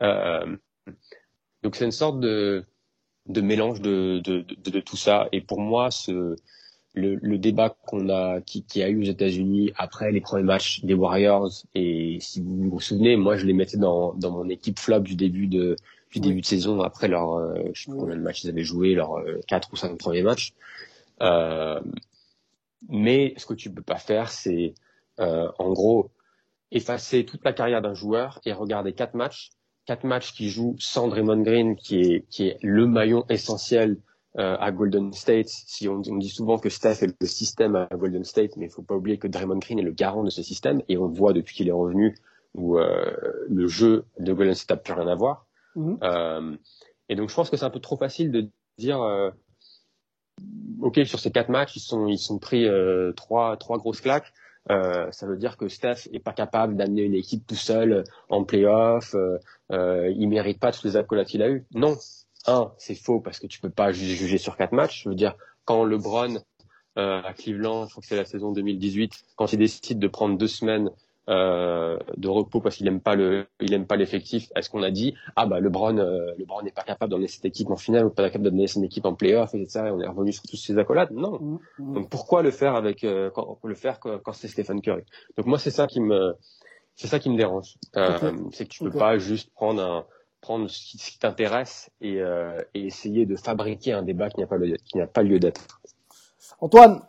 donc c'est une sorte de de mélange de, de, de, de, tout ça. Et pour moi, ce, le, le débat qu'on a, qui, qui, a eu aux États-Unis après les premiers matchs des Warriors, et si vous vous souvenez, moi je les mettais dans, dans mon équipe flop du début de le début de saison après leur, euh, je sais pas combien de matchs ils avaient joué, leurs euh, quatre ou cinq premiers matchs. Euh, mais ce que tu peux pas faire, c'est euh, en gros effacer toute la carrière d'un joueur et regarder quatre matchs, quatre matchs qui jouent sans Draymond Green, qui est qui est le maillon essentiel euh, à Golden State. Si on, on, dit souvent que Steph est le système à Golden State, mais il faut pas oublier que Draymond Green est le garant de ce système et on le voit depuis qu'il est revenu où euh, le jeu de Golden State n'a plus rien à voir. Mhm. Euh, et donc je pense que c'est un peu trop facile de dire euh, ok sur ces quatre matchs ils sont ils sont pris euh, trois trois grosses claques. Euh, ça veut dire que Steph est pas capable d'amener une équipe tout seul en playoff. Euh, euh, il mérite pas tous les accolades qu'il a eu. Non, un, c'est faux parce que tu peux pas juger, juger sur quatre matchs. Je veux dire, quand LeBron euh, à Cleveland, je crois que c'est la saison 2018, quand il décide de prendre deux semaines euh, de repos parce qu'il aime pas le, il aime pas l'effectif, est-ce qu'on a dit ah bah LeBron, euh, LeBron n'est pas capable d'emmener cette équipe en finale ou pas capable d'emmener cette équipe en playoff et ça, on est revenu sur tous ces accolades Non. Mhm. Mhm. Donc pourquoi le faire avec euh, quand, le faire quand, quand c'est Stephen Curry? Donc moi c'est ça qui me c'est ça qui me dérange. Euh, Ok. C'est que tu peux pas juste prendre un prendre ce qui, qui t'intéresse et, euh, et essayer de fabriquer un débat qui n'a pas le, qui n'a pas lieu d'être. Antoine,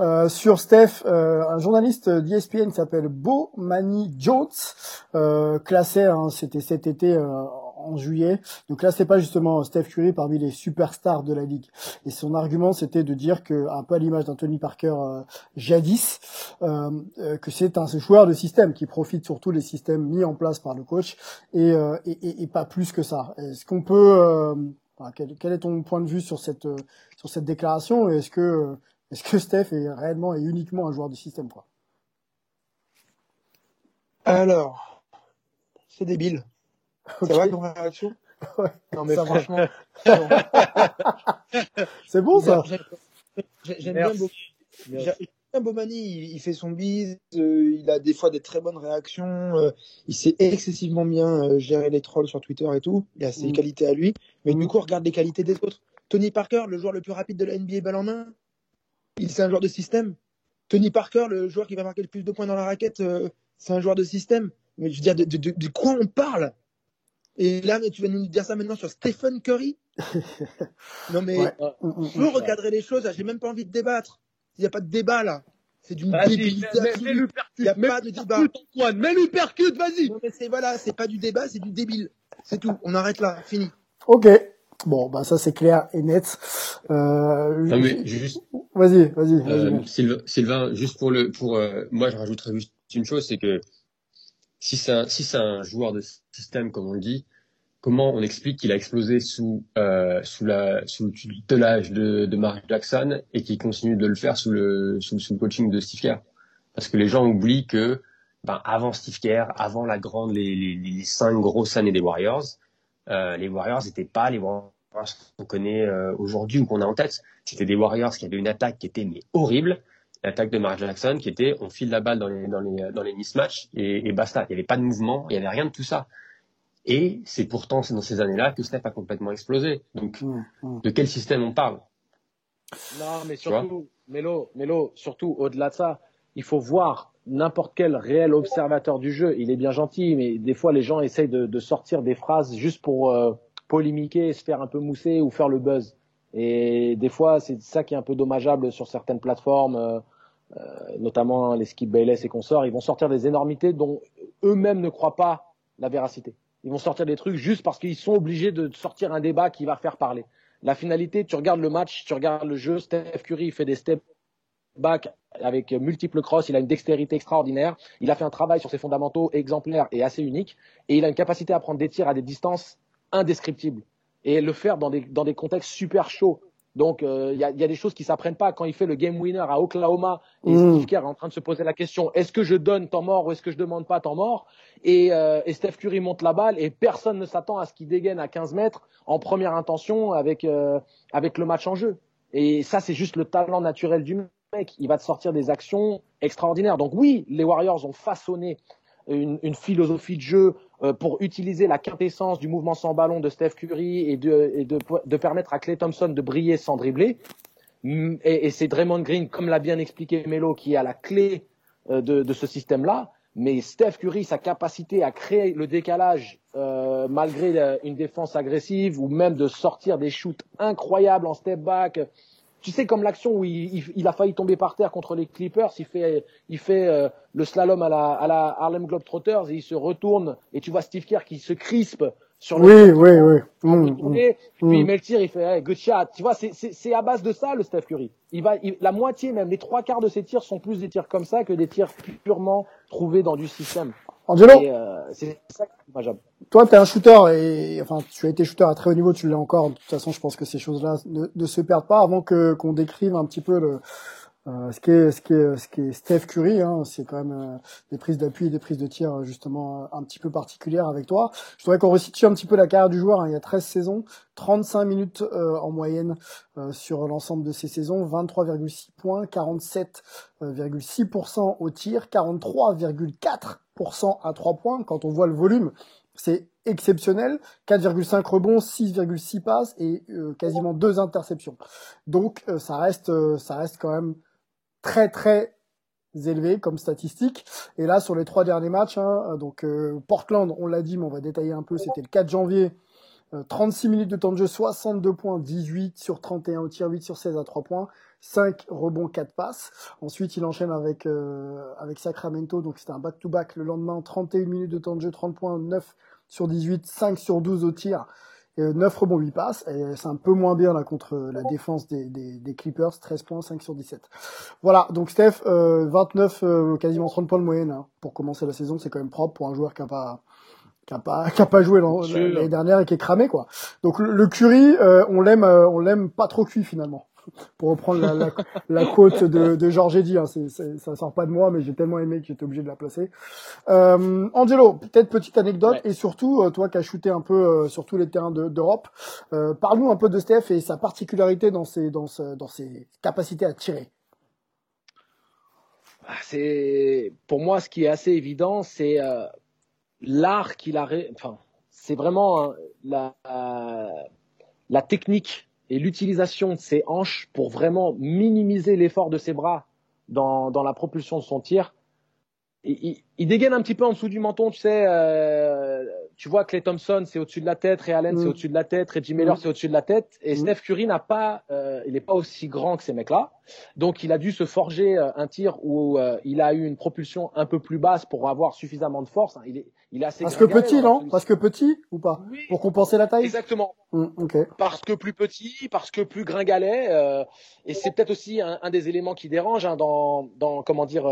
euh, sur Steph, euh, un journaliste d'ESPN s'appelle Bo Manny Jones euh, hein, c'était cet été euh, en juillet, ne classait pas justement Steph Curry parmi les superstars de la ligue. Et son argument, c'était de dire que, un peu à l'image d'Anthony Parker euh, jadis, euh, que c'est un joueur de système qui profite surtout des systèmes mis en place par le coach et, et, et- pas plus que ça. Est-ce qu'on peut, quel, quel est ton point de vue sur cette sur cette déclaration Est-ce que est-ce que Steph est réellement et uniquement un joueur de système quoi? Alors, c'est débile. Ok. Ça va comme réaction? [LAUGHS] Ouais, Non mais ça franchement, [LAUGHS] C'est bon ça? J'aime- bien beaucoup. Bomani, il, il fait son bise, euh, il a des fois des très bonnes réactions, euh, il sait excessivement bien euh, gérer les trolls sur Twitter et tout, il a ses Mm. qualités à lui, mais du coup regarde les qualités des autres. Tony Parker, le joueur le plus rapide de la NBA balle en main, il c'est un joueur de système. Tony Parker, le joueur qui va marquer le plus de points dans la raquette, euh, c'est un joueur de système. Mais je veux dire, de, de, de, de quoi on parle? Et là, tu vas nous dire ça maintenant sur Stephen Curry? [LAUGHS] Non mais, Ouais. Faut recadrer les choses, là, j'ai même pas envie de débattre. Il n'y a pas de débat là. C'est d'une débilité absolue. Il n'y a pas de débat. Antoine, mets-lui percute, vas-y. Non mais c'est voilà, c'est pas du débat, c'est du débile. C'est tout. On arrête là, fini. Ok. Bon, bah ça c'est clair et net. Euh, Non, mais juste, Vas-y, vas-y, euh. Sylvain, Sylvain, juste pour le, pour, euh, moi, je rajouterais juste une chose, c'est que si c'est un, si c'est un joueur de système, comme on le dit, comment on explique qu'il a explosé sous, euh, sous la, sous le tutelage de, de Mark Jackson et qu'il continue de le faire sous le, sous, sous le coaching de Steve Kerr? Parce que les gens oublient que, ben, avant Steve Kerr, avant la grande, les, les, les cinq grosses années des Warriors, euh, les Warriors n'étaient pas les Warriors qu'on connaît euh, aujourd'hui ou qu'on a en tête. C'était des Warriors qui avaient une attaque qui était mais horrible. L'attaque de Mark Jackson qui était on file la balle dans les, dans les, dans les mismatchs et, et basta. Il n'y avait pas de mouvement, il n'y avait rien de tout ça. Et c'est pourtant dans ces années-là que Steph a complètement explosé. Donc Mm, mm. de quel système on parle? Non, mais surtout, Mélo, Mélo, surtout au-delà de ça, il faut voir n'importe quel réel observateur du jeu. Il est bien gentil, mais des fois les gens essayent de, sortir des phrases juste pour euh, polémiquer, se faire un peu mousser ou faire le buzz. Et des fois, c'est ça qui est un peu dommageable sur certaines plateformes, euh, euh, notamment les Skip Bayless et consorts. Ils vont sortir des énormités dont eux-mêmes ne croient pas la véracité. Ils vont sortir des trucs juste parce qu'ils sont obligés de sortir un débat qui va faire parler. La finalité, tu regardes le match, tu regardes le jeu, Steph Curry fait des step back avec multiples crosses, il a une dextérité extraordinaire, il a fait un travail sur ses fondamentaux exemplaires et assez unique, et il a une capacité à prendre des tirs à des distances indescriptibles, et le faire dans des, dans des contextes super chauds. Donc euh, il y, a, y a des choses qui s'apprennent pas quand il fait le game winner à Oklahoma et Mm. Steve Kerr est en train de se poser la question est-ce que je donne temps mort ou est-ce que je demande pas temps mort? Et, euh, et Steph Curry monte la balle et personne ne s'attend à ce qu'il dégaine à 15 mètres en première intention avec euh, avec le match en jeu. Et ça c'est juste le talent naturel du mec. Il va te sortir des actions extraordinaires. Donc oui, les Warriors ont façonné une, philosophie de jeu euh, pour utiliser la quintessence du mouvement sans ballon de Steph Curry et de, de, permettre à Clay Thompson de briller sans dribbler. Mm, Et, c'est Draymond Green, comme l'a bien expliqué Melo, qui à la clé euh, de, de ce système-là. Mais Steph Curry, sa capacité à créer le décalage euh, malgré une défense agressive ou même de sortir des shoots incroyables en step back. Tu sais comme l'action où il, il, a failli tomber par terre contre les Clippers, il fait, il fait euh, le slalom à la, à la Harlem Globetrotters et il se retourne et tu vois Steve Kerr qui se crispe sur le oui, oui, oui. Mmh, puis il met le tir, il fait hey, good shot. Tu vois, c'est à base de ça le Steph Curry. Il va, la moitié même, les trois quarts de ses tirs sont plus des tirs comme ça que des tirs purement trouvés dans du système. Angelo, euh, c'est ça Toi, tu es un shooter et enfin, tu as été shooter à très haut niveau, tu l'as encore. De toute façon, je pense que ces choses-là ne, ne, se perdent pas avant que qu'on décrive un petit peu le euh, ce qui est ce qui est ce qui est Steph Curry, hein, c'est quand même euh, des prises d'appui et des prises de tir justement un petit peu particulières avec toi. Je voudrais qu'on resitue un petit peu la carrière du joueur. Hein. Il y a 13 saisons, 35 minutes euh, en moyenne sur l'ensemble de ces saisons, 23,6 points, 47,6% au tir, 43,4% à 3 points. Quand on voit le volume, c'est exceptionnel. 4,5 rebonds, 6,6 passes et quasiment deux interceptions. Donc ça reste ça reste quand même très très élevé comme statistique. Et là, sur les trois derniers matchs, hein, donc euh, Portland, on l'a dit, mais on va détailler un peu, c'était le 4 janvier. 36 euh, minutes de temps de jeu, 62 points, 18 sur 31 au tir, 8 sur 16 à 3 points, 5 rebonds, 4 passes. Ensuite, il enchaîne avec, euh, avec Sacramento, donc c'était un back-to-back le lendemain, 31 minutes de temps de jeu, 30 points, 9 sur 18, 5 sur 12 au tir, 9 rebonds, 8 passes. Et c'est un peu moins bien là contre la défense des, des, des, Clippers, 13 points, 5 sur 17. Voilà, donc Steph, euh, 29, euh, quasiment 30 points de moyenne hein, pour commencer la saison. C'est quand même propre pour un joueur qui a pas qui a pas qui a pas joué l'année dernière et qui est cramé quoi. Donc le, le Curry, euh, on l'aime euh, on l'aime pas trop cuit finalement pour reprendre la, la, la quote de, de Georges Eddy. Hein, c'est, c'est, ça sort pas de moi, mais j'ai tellement aimé que j'étais obligé de la placer. Euh, Angelo, peut-être petite anecdote, et surtout, euh, toi qui as shooté un peu euh, sur tous les terrains de, d'Europe, euh, parle-nous un peu de Steph et sa particularité dans ses, dans, dans ses capacités à tirer. Ah, c'est pour moi ce qui est assez évident, c'est l'art qu'il a, enfin, c'est vraiment hein, la, la technique et l'utilisation de ses hanches pour vraiment minimiser l'effort de ses bras dans, dans la propulsion de son tir. Il, il, dégaine un petit peu en dessous du menton, tu sais. Euh, tu vois, Clay Thompson, c'est au-dessus de la tête, Ray Allen, c'est mm. au-dessus de la tête, Reggie Miller, mm. c'est au-dessus de la tête. Et mm. Steph Curry n'a pas, euh, il n'est pas aussi grand que ces mecs-là. Donc, il a dû se forger euh, un tir où il a eu une propulsion un peu plus basse pour avoir suffisamment de force. Il est, il est assez Parce que petit, non Parce que petit ou pas Pour compenser la taille Exactement. Parce que plus petit, parce que plus gringalet. et c'est peut-être aussi un, un, des éléments qui dérange hein, dans, dans, comment dire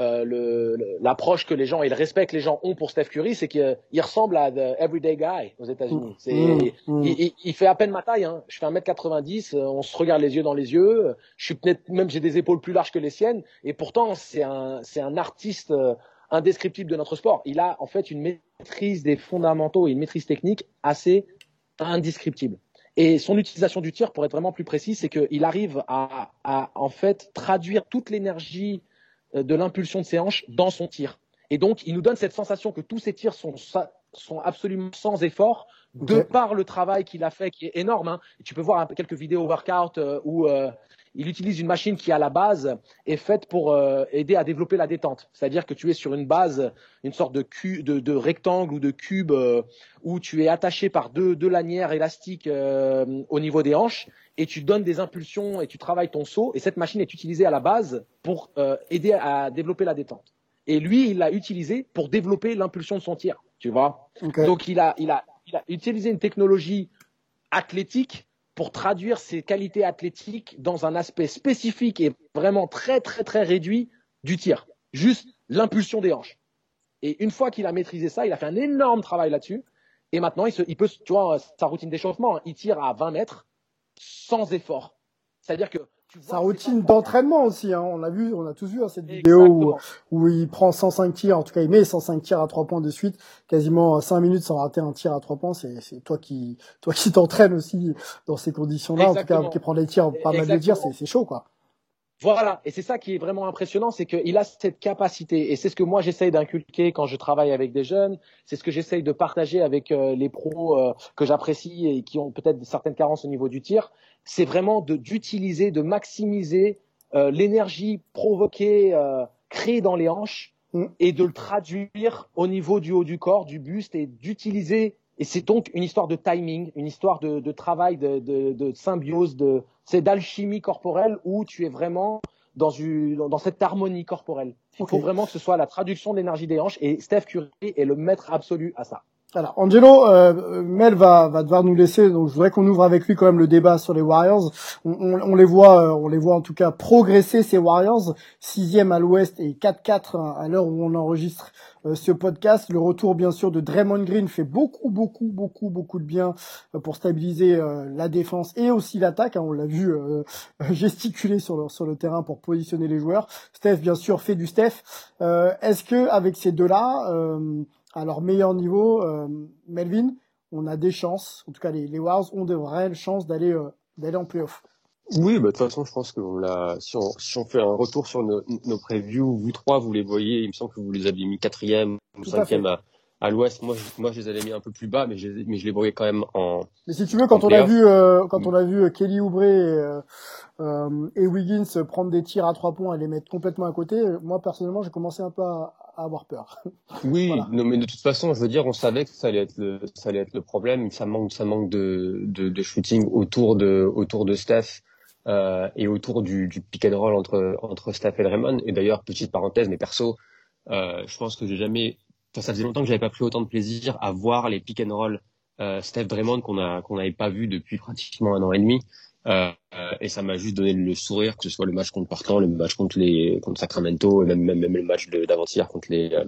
euh, l'approche que les gens et le respect que les gens ont pour Steph Curry, c'est qu'il ressemble à the everyday guy aux États-Unis. Mm. Mm. Il, il, fait à peine ma taille. Hein. Je fais 1m90, euh, on se regarde les yeux dans les yeux. Je suis peut-être même j'ai des épaules plus larges que les siennes, et pourtant c'est un c'est un artiste euh, indescriptible de notre sport. Il a en fait une maîtrise des fondamentaux et une maîtrise technique assez indescriptible. Et son utilisation du tir, pour être vraiment plus précis, c'est qu'il arrive à, à en fait traduire toute l'énergie euh, de l'impulsion de ses hanches dans son tir. Et donc, il nous donne cette sensation que tous ses tirs sont, sont absolument sans effort, de par le travail qu'il a fait, qui est énorme. Hein. tu peux voir quelques vidéos workout euh, où euh, il utilise une machine qui, à la base, est faite pour aider à développer la détente. C'est-à-dire que tu es sur une base, une sorte de, de, de rectangle ou de cube où tu es attaché par deux, deux lanières élastiques au niveau des hanches et tu donnes des impulsions et tu travailles ton saut. Et cette machine est utilisée à la base pour euh, aider à développer la détente. Et lui, il l'a utilisé pour développer l'impulsion de son tir. Tu vois Donc il a, il, a, il a utilisé une technologie athlétique pour traduire ses qualités athlétiques dans un aspect spécifique et vraiment très très très réduit du tir. Juste l'impulsion des hanches. Et une fois qu'il a maîtrisé ça, il a fait un énorme travail là-dessus. Et maintenant, il, se, peut, tu vois, sa routine d'échauffement, hein, il tire à 20 mètres sans effort. C'est-à-dire que sa routine d'entraînement aussi, hein. on a vu, on a tous vu hein, cette vidéo où, où, il prend 105 tirs, en tout cas il met 105 tirs à 3 points de suite, quasiment 5 minutes sans rater un tir à 3 points, c'est toi qui toi qui [LAUGHS] t'entraînes aussi dans ces conditions-là, en tout cas qui prend des tirs, pas mal de tirs, c'est chaud quoi. Voilà, et c'est ça qui est vraiment impressionnant, c'est qu'il a cette capacité, et c'est ce que moi j'essaye d'inculquer quand je travaille avec des jeunes, c'est ce que j'essaye de partager avec euh, les pros euh, que j'apprécie et qui ont peut-être certaines carences au niveau du tir, c'est vraiment d'utiliser, de, maximiser euh, l'énergie provoquée, créée dans les hanches mm. et de le traduire au niveau du haut du corps, du buste et d'utiliser. Et c'est donc une histoire de timing, une histoire de, de travail, de, de, de symbiose, de c'est d'alchimie corporelle où tu es vraiment dans, une, dans cette harmonie corporelle. Il faut vraiment que ce soit la traduction de l'énergie des hanches et Steph Curry est le maître absolu à ça. Alors, Angelo, euh, Mel va, va devoir nous laisser, donc je voudrais qu'on ouvre avec lui quand même le débat sur les Warriors. On, les voit, euh, on les voit en tout cas progresser ces Warriors, sixième à l'Ouest et 4-4 à l'heure où on enregistre euh, ce podcast. Le retour bien sûr de Draymond Green fait beaucoup, beaucoup, beaucoup, beaucoup de bien euh, pour stabiliser la défense et aussi l'attaque. Hein. on l'a vu [LAUGHS] gesticuler sur le, sur le terrain pour positionner les joueurs. Steph bien sûr fait du Steph. Est-ce que avec ces deux-là à leur meilleur niveau, euh, Melvin, on a des chances, en tout cas les, les Wars ont de réelles chances d'aller euh, d'aller en playoff. Oui, bah, de toute façon, je pense que l'a, si on, si on fait un retour sur nos, nos previews, vous trois, vous les voyez, il me semble que vous les avez mis quatrième ou cinquième à, à l'ouest. Moi, je, moi, je les avais mis un peu plus bas, mais je, mais je les voyais quand même en. Mais si tu veux, quand on a vu, euh, quand on a vu Kelly Oubre et, euh, et Wiggins prendre des tirs à trois points et les mettre complètement à côté, moi personnellement, j'ai commencé un peu à, avoir peur. [LAUGHS] Oui, non, mais de toute façon, je veux dire, on savait que ça allait être le, ça allait être le problème. Ça manque, ça manque de, de, de shooting autour de, autour de Steph. Euh, et autour du, du pick and roll entre entre Steph et Draymond. Et d'ailleurs, petite parenthèse, mais perso, euh, je pense que j'ai jamais, ça faisait longtemps que j'avais pas pris autant de plaisir à voir les pick and roll euh, Steph Draymond qu'on a qu'on n'avait pas vu depuis pratiquement un an et demi. Euh, et ça m'a juste donné le sourire, que ce soit le match contre Portland, le match contre les contre Sacramento, et même même, même le match d'avant-hier contre les euh,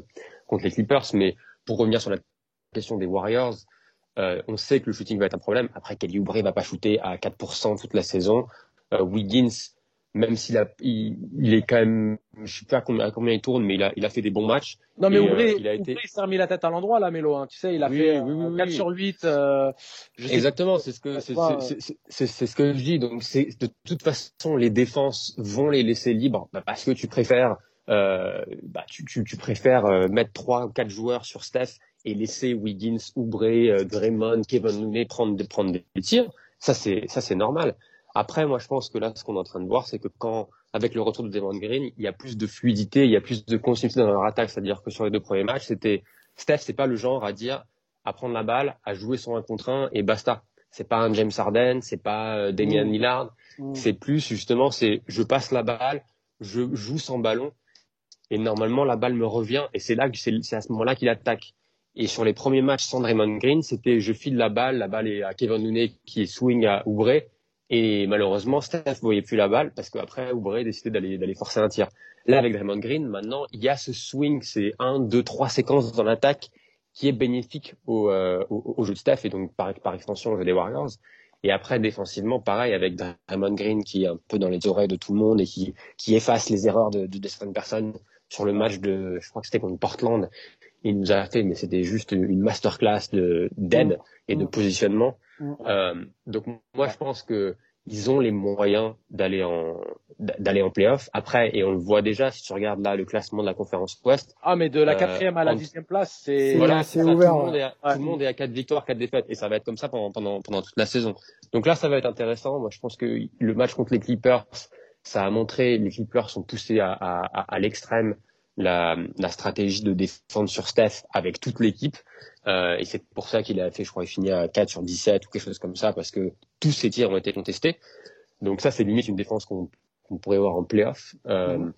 contre les Clippers. Mais pour revenir sur la question des Warriors, euh, on sait que le shooting va être un problème. Après, Kelly Oubre va pas shooter à 4% toute la saison. Euh, Wiggins même s'il a, il, est quand même, je sais pas combien, combien il tourne, mais il a, il a fait des bons matchs. Non, mais Oubre, euh, il a été, il s'est remis la tête à l'endroit, là, Mélo, hein. Tu sais, il a fait oui, oui, 4 sur 8, euh, Exactement, c'est ce que, c'est, c'est, ce que je dis. Donc, c'est, de toute façon, les défenses vont les laisser libres, bah, parce que tu préfères, euh, bah, tu, tu, tu préfères euh, mettre trois ou quatre joueurs sur Steph et laisser Wiggins, Oubre, euh, Draymond, Kevin Looney prendre, prendre des tirs. Ça, c'est, ça, c'est normal. Après, moi, je pense que là, ce qu'on est en train de voir, c'est que quand, avec le retour de Devon Green, il y a plus de fluidité, il y a plus de continuité dans leur attaque. C'est-à-dire que sur les deux premiers matchs, c'était Steph, c'est pas le genre à dire, à prendre la balle, à jouer son un contre un et basta. C'est pas un James Harden, c'est pas euh, Damian mmh. Lillard. Mmh. C'est plus justement, c'est je passe la balle, je joue sans ballon et normalement la balle me revient et c'est là que c'est à ce moment-là qu'il attaque. Et sur les premiers matchs sans Draymond Green, c'était je file la balle, la balle est à Kevin Looney qui est swing à Oubre et malheureusement, Steph voyait plus la balle parce qu'après, Oubre a décidé d'aller, d'aller forcer un tir. Là, avec Draymond Green, maintenant, il y a ce swing, c'est un, deux, trois séquences dans l'attaque qui est bénéfique au, euh, au, jeu de Steph et donc par, par extension au jeu des Warriors. Et après, défensivement, pareil, avec Draymond Green qui est un peu dans les oreilles de tout le monde et qui, qui efface les erreurs de, de, de certaines personnes sur le match de, je crois que c'était contre Portland. Il nous a fait, mais c'était juste une masterclass de, d'aide et de positionnement. Euh, donc moi je pense que ils ont les moyens d'aller en d'aller en playoff. Après, et on le voit déjà, si tu regardes là le classement de la conférence Ouest. Ah, mais de la euh, quatrième à la dixième place, c'est voilà, c'est ouvert. Tout le, monde est à, tout le monde est à quatre victoires, quatre défaites, et ça va être comme ça pendant pendant pendant toute la saison. Donc là, ça va être intéressant. Moi, je pense que le match contre les Clippers, ça a montré les Clippers sont poussés à, à, à l'extrême la, la stratégie de défendre sur Steph avec toute l'équipe. Euh, et c'est pour ça qu'il a fait, je crois, il finit à 4 sur 17 ou quelque chose comme ça, parce que tous ses tirs ont été contestés. Donc ça, c'est limite une défense qu'on pourrait voir en playoff. Euh, mm.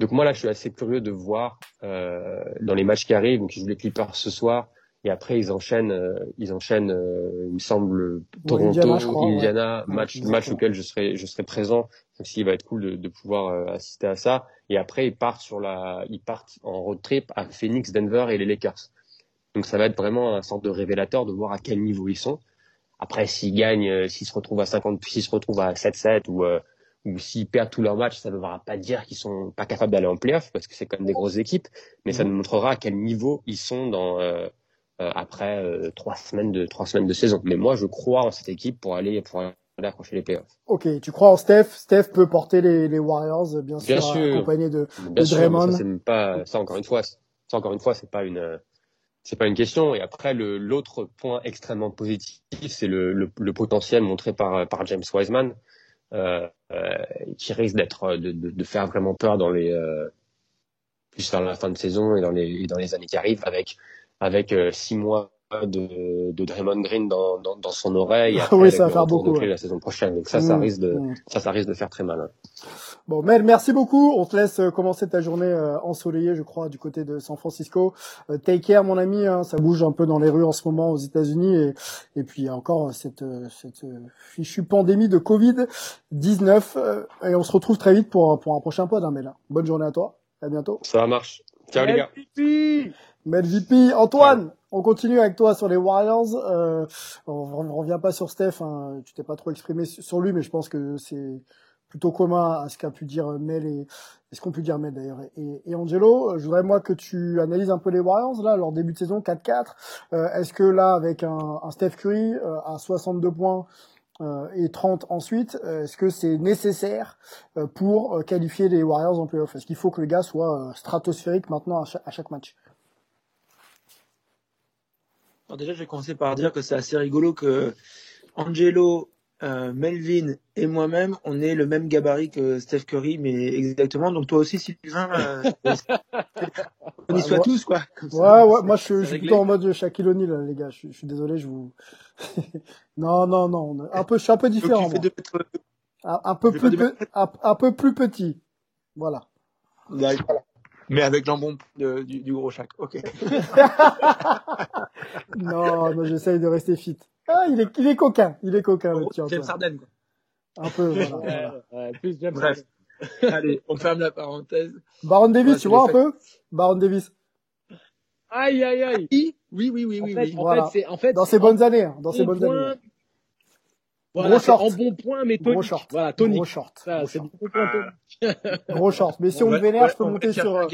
Donc moi, là, je suis assez curieux de voir euh, dans les matchs qui arrivent, donc ils jouent les Clippers ce soir, et après ils enchaînent, euh, ils enchaînent, euh, il me semble, Toronto, Indiana, match, match auquel je serai, je serai présent. Donc s'il va être cool de, de pouvoir euh, assister à ça. Et après, ils partent sur la, ils partent en road trip à Phoenix, Denver et les Lakers. Donc ça va être vraiment un sorte de révélateur de voir à quel niveau ils sont. Après, s'ils gagnent, euh, s'ils se retrouvent à 50, s'ils se retrouvent à 7-7 ou, euh, ou s'ils perdent tous leurs matchs, ça ne va pas dire qu'ils sont pas capables d'aller en playoff parce que c'est quand même des grosses équipes, mais ça nous montrera à quel niveau ils sont dans euh, après trois semaines de trois semaines de saison. Mais moi, je crois en cette équipe pour aller pour aller accrocher les playoffs. Ok, tu crois en Steph? Steph peut porter les, les Warriors, bien sûr, bien sûr. accompagné de, de Draymond. ça, pas, ça encore une fois, ça encore une fois, c'est pas une c'est pas une question. Et après, l'autre point extrêmement positif, c'est le, le, le, potentiel montré par, par James Wiseman, euh, euh, qui risque d'être de, de, de, faire vraiment peur dans les euh, plus vers la fin de saison et dans les, dans les années qui arrivent avec, avec six mois de, de Draymond Green dans, dans, dans son oreille. [LAUGHS] oui, ça va faire beaucoup. La saison prochaine. Donc ça, ça mmh, risque de, mmh. ça, ça risque de faire très mal. Hein. Bon, Mel, merci beaucoup. On te laisse euh, commencer ta journée euh, ensoleillée, je crois, du côté de San Francisco. Euh, take care, mon ami. Hein, ça bouge un peu dans les rues en ce moment aux États-Unis. Et, et puis, il y a encore cette, cette fichue pandémie de Covid-19. et on se retrouve très vite pour, pour un prochain pod, hein, Mel. Bonne journée à toi. À bientôt. Ça marche. Ciao, les gars. Mel VP. Antoine, on continue avec toi sur les Warriors. Euh, on ne revient pas sur Steph. Hein. Tu t'es pas trop exprimé sur lui, mais je pense que c'est plutôt commun à ce qu'a pu dire Mel et, ce qu'on pu dire Mel d'ailleurs et, Angelo. Je voudrais moi que tu analyses un peu les Warriors là, leur début de saison 4-4. Euh, est-ce que là, avec un, Steph Curry euh, à 62 points euh, et 30 ensuite, est-ce que c'est nécessaire pour qualifier les Warriors en playoff? Est-ce qu'il faut que le gars soit stratosphérique maintenant à chaque, match? Alors déjà, je vais commencer par dire que c'est assez rigolo que Angelo euh, Melvin et moi-même, on est le même gabarit que Steph Curry, mais exactement. Donc toi aussi, Sylvain, euh, [LAUGHS] on y soit tous, quoi. ouais, ouais, moi je, suis plutôt en mode Shaquille O'Neal, les gars. Je, suis désolé, je vous. [LAUGHS] non, non, non. Un peu, je suis un peu différent. Un, peu plus, un, peu plus petit. Voilà. Mais avec jambon du, du, gros Shaq. Ok. [LAUGHS] non, moi j'essaye de rester fit. Ah, il est, il est coquin, il est coquin, le tien. James Harden, quoi. Un peu, voilà. [LAUGHS] plus James Bref. [LAUGHS] Allez, on ferme la parenthèse. Baron Davis, tu vois un peu? Baron Davis. Aïe, aïe, aïe. Oui, oui, oui, oui. En fait, oui. En fait, c'est, en fait, dans ses bonnes années, hein, dans ses bonnes années. Voilà, gros short. En bon point, mais tonique. Gros short. Voilà, tonique. Gros short. Ça, gros c'est short. bon point tonique. [LAUGHS] gros short. Mais si on, me vénère, je peux monter sur, euh,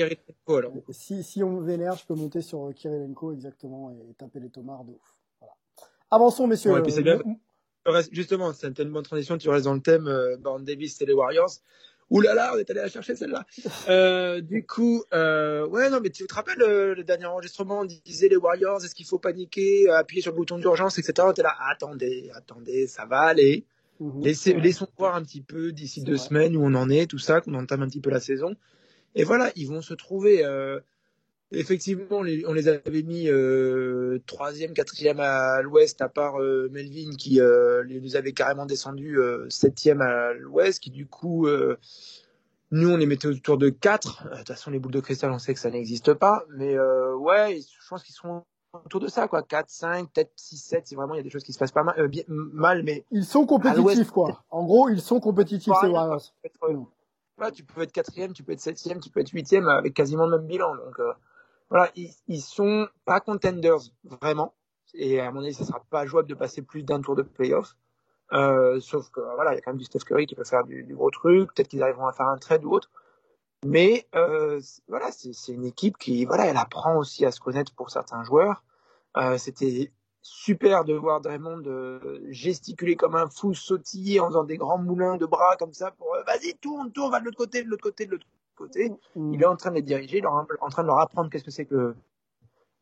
si, si on me vénère, je peux monter sur euh, Kirilenko, exactement, et taper les tomards de ouf. Avançons, messieurs. Ouais, puis c'est bien. Justement, c'était une bonne transition. Tu restes dans le thème. Euh, Baron Davis et les Warriors. Ouh là là, on est allé la chercher celle-là. Euh, du coup, euh, ouais, non, mais tu te rappelles euh, le dernier enregistrement, on disait les Warriors, est-ce qu'il faut paniquer, euh, appuyer sur le bouton d'urgence, etc. T'es là, attendez, attendez, ça va aller. Mmh, Laissez, laissons voir un petit peu d'ici deux vrai. semaines où on en est, tout ça, qu'on entame un petit peu la saison. Et voilà, ils vont se trouver. Effectivement, on les, on les avait mis euh, troisième, quatrième à l'ouest, à part euh, Melvin qui euh, les avait carrément descendu septième à l'ouest, qui du coup, nous on les mettait autour de 4. De toute façon, les boules de cristal, on sait que ça n'existe pas, mais euh, ouais, je pense qu'ils seront autour de ça, quoi. 4, 5, peut-être 6, 7, si vraiment il y a des choses qui se passent pas mal, bien, mal mais... Ils sont compétitifs, quoi. En gros, ils sont compétitifs, ces Warriors. Ouais, tu peux être quatrième, tu peux être septième, tu peux être huitième avec quasiment le même bilan, donc voilà, ils, ils sont pas contenders vraiment. Et à mon avis, ça sera pas jouable de passer plus d'un tour de playoff. Euh, sauf que voilà, il y a quand même du Steph Curry qui peut faire du, du gros truc. Peut-être qu'ils arriveront à faire un trade ou autre. Mais euh, voilà, c'est une équipe qui voilà, elle apprend aussi à se connaître pour certains joueurs. Euh, C'était super de voir Draymond euh, gesticuler comme un fou, sautiller en faisant des grands moulins de bras comme ça pour euh, vas-y tourne, tourne, va de l'autre côté, de l'autre côté, de l'autre côté. Mmh. Il est en train de les diriger, il est en train de leur apprendre qu'est-ce que c'est que le,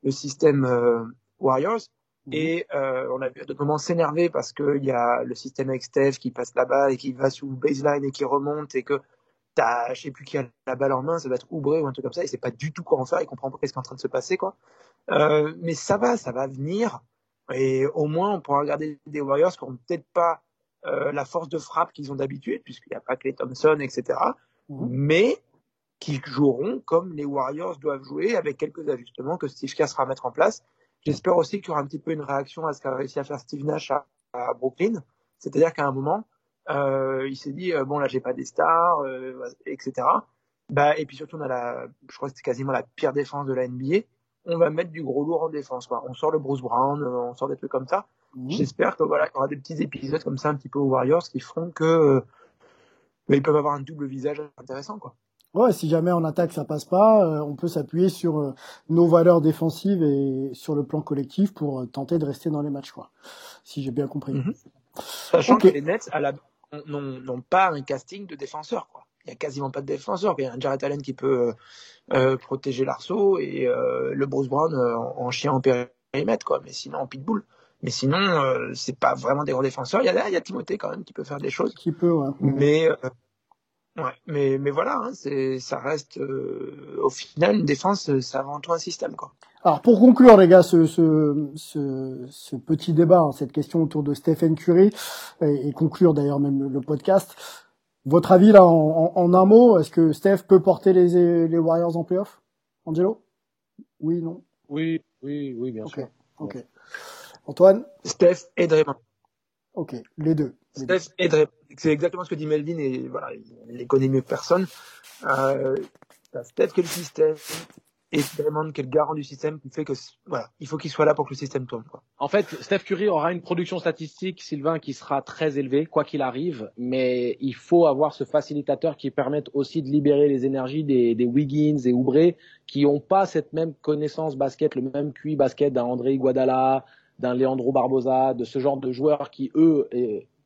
le système euh, Warriors. Mmh. Et euh, on a vu à d'autres moments s'énerver parce qu'il y a le système avec Steph qui passe la balle et qui va sous baseline et qui remonte et que t'as, je sais plus qui a la balle en main, ça doit être Oubré ou un truc comme ça, et c'est pas du tout quoi en faire, il comprend pas qu'est-ce qui est en train de se passer, quoi. Euh, mais ça va, ça va venir. Et au moins, on pourra regarder des Warriors qui n'ont peut-être pas euh, la force de frappe qu'ils ont d'habitude, puisqu'il n'y a pas Clay Thompson, etc. Mmh. Mais qui joueront comme les Warriors doivent jouer, avec quelques ajustements que Steve Kerr sera à mettre en place. J'espère aussi qu'il y aura un petit peu une réaction à ce qu'a réussi à faire Steve Nash à, à Brooklyn. C'est-à-dire qu'à un moment, euh, il s'est dit, euh, bon là j'ai pas des stars, euh, etc. Bah, et puis surtout, on a la, je crois que c'est quasiment la pire défense de la NBA on va mettre du gros lourd en défense. Quoi. On sort le Bruce Brown, on sort des trucs comme ça. Mmh. J'espère que voilà, qu'il y aura des petits épisodes comme ça un petit peu aux Warriors qui feront que euh, ils peuvent avoir un double visage intéressant. Quoi. Ouais, si jamais en attaque ça passe pas, euh, on peut s'appuyer sur euh, nos valeurs défensives et sur le plan collectif pour tenter de rester dans les matchs, quoi. Si j'ai bien compris. Mmh. Sachant okay. que les Nets à la... n'ont pas un casting de défenseurs, quoi il y a quasiment pas de défenseur. Il y a un Jarrett Allen qui peut euh, protéger l'arceau et euh, le Bruce Brown euh, en chien en périmètre, quoi. Mais sinon en pitbull. Mais sinon, euh, c'est pas vraiment des gros défenseurs. Il y a, il y a Timothée quand même qui peut faire des choses. Qui peut, ouais. Mais Ouais, mais, mais voilà, hein, c'est, ça reste euh, au final une défense, c'est avant tout un système. Quoi. Alors pour conclure les gars, ce, ce, ce, ce petit débat, hein, cette question autour de Stephen Curry, et, et conclure d'ailleurs même le, le, podcast, votre avis là en, en, en un mot, est-ce que Steph peut porter les, les Warriors en playoff? Angelo? Oui, non? Oui, oui, oui, bien okay, sûr. Ok. Antoine? Steph et Draymond. Ok, les deux. C'est exactement ce que dit Melvin et voilà, il les connaît mieux que personne. Euh, Steph qui est le système et Draymond qui est le garant du système qui fait que voilà, il faut qu'il soit là pour que le système tourne. Quoi. En fait, Steph Curry aura une production statistique, Sylvain, qui sera très élevée, quoi qu'il arrive, mais il faut avoir ce facilitateur qui permette aussi de libérer les énergies des, des Wiggins et Oubre qui n'ont pas cette même connaissance basket, le même QI basket d'un André Iguodala, d'un Leandro Barbosa, de ce genre de joueurs qui, eux,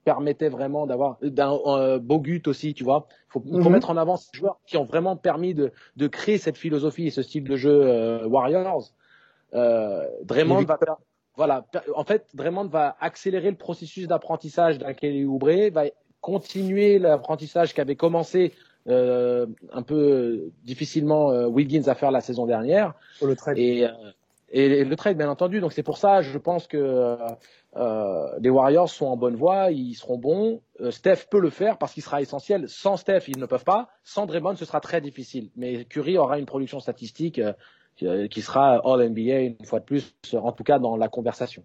permettaient vraiment d'avoir d'un euh, Bogut aussi, tu vois. Il faut, mm -hmm. faut, mettre en avant ces joueurs qui ont vraiment permis de, de créer cette philosophie et ce style de jeu euh, Warriors. Euh, Draymond va voilà, en fait, Draymond va accélérer le processus d'apprentissage d'un Kelly Oubre, va continuer l'apprentissage qu'avait commencé euh, un peu difficilement Wiggins à faire la saison dernière. Pour le trade. Et, et le trade, bien entendu. Donc c'est pour ça, je pense que euh, les Warriors sont en bonne voie, ils seront bons. Euh, Steph peut le faire parce qu'il sera essentiel. Sans Steph, ils ne peuvent pas. Sans Draymond, ce sera très difficile. Mais Curry aura une production statistique euh, qui sera All NBA une fois de plus, en tout cas dans la conversation.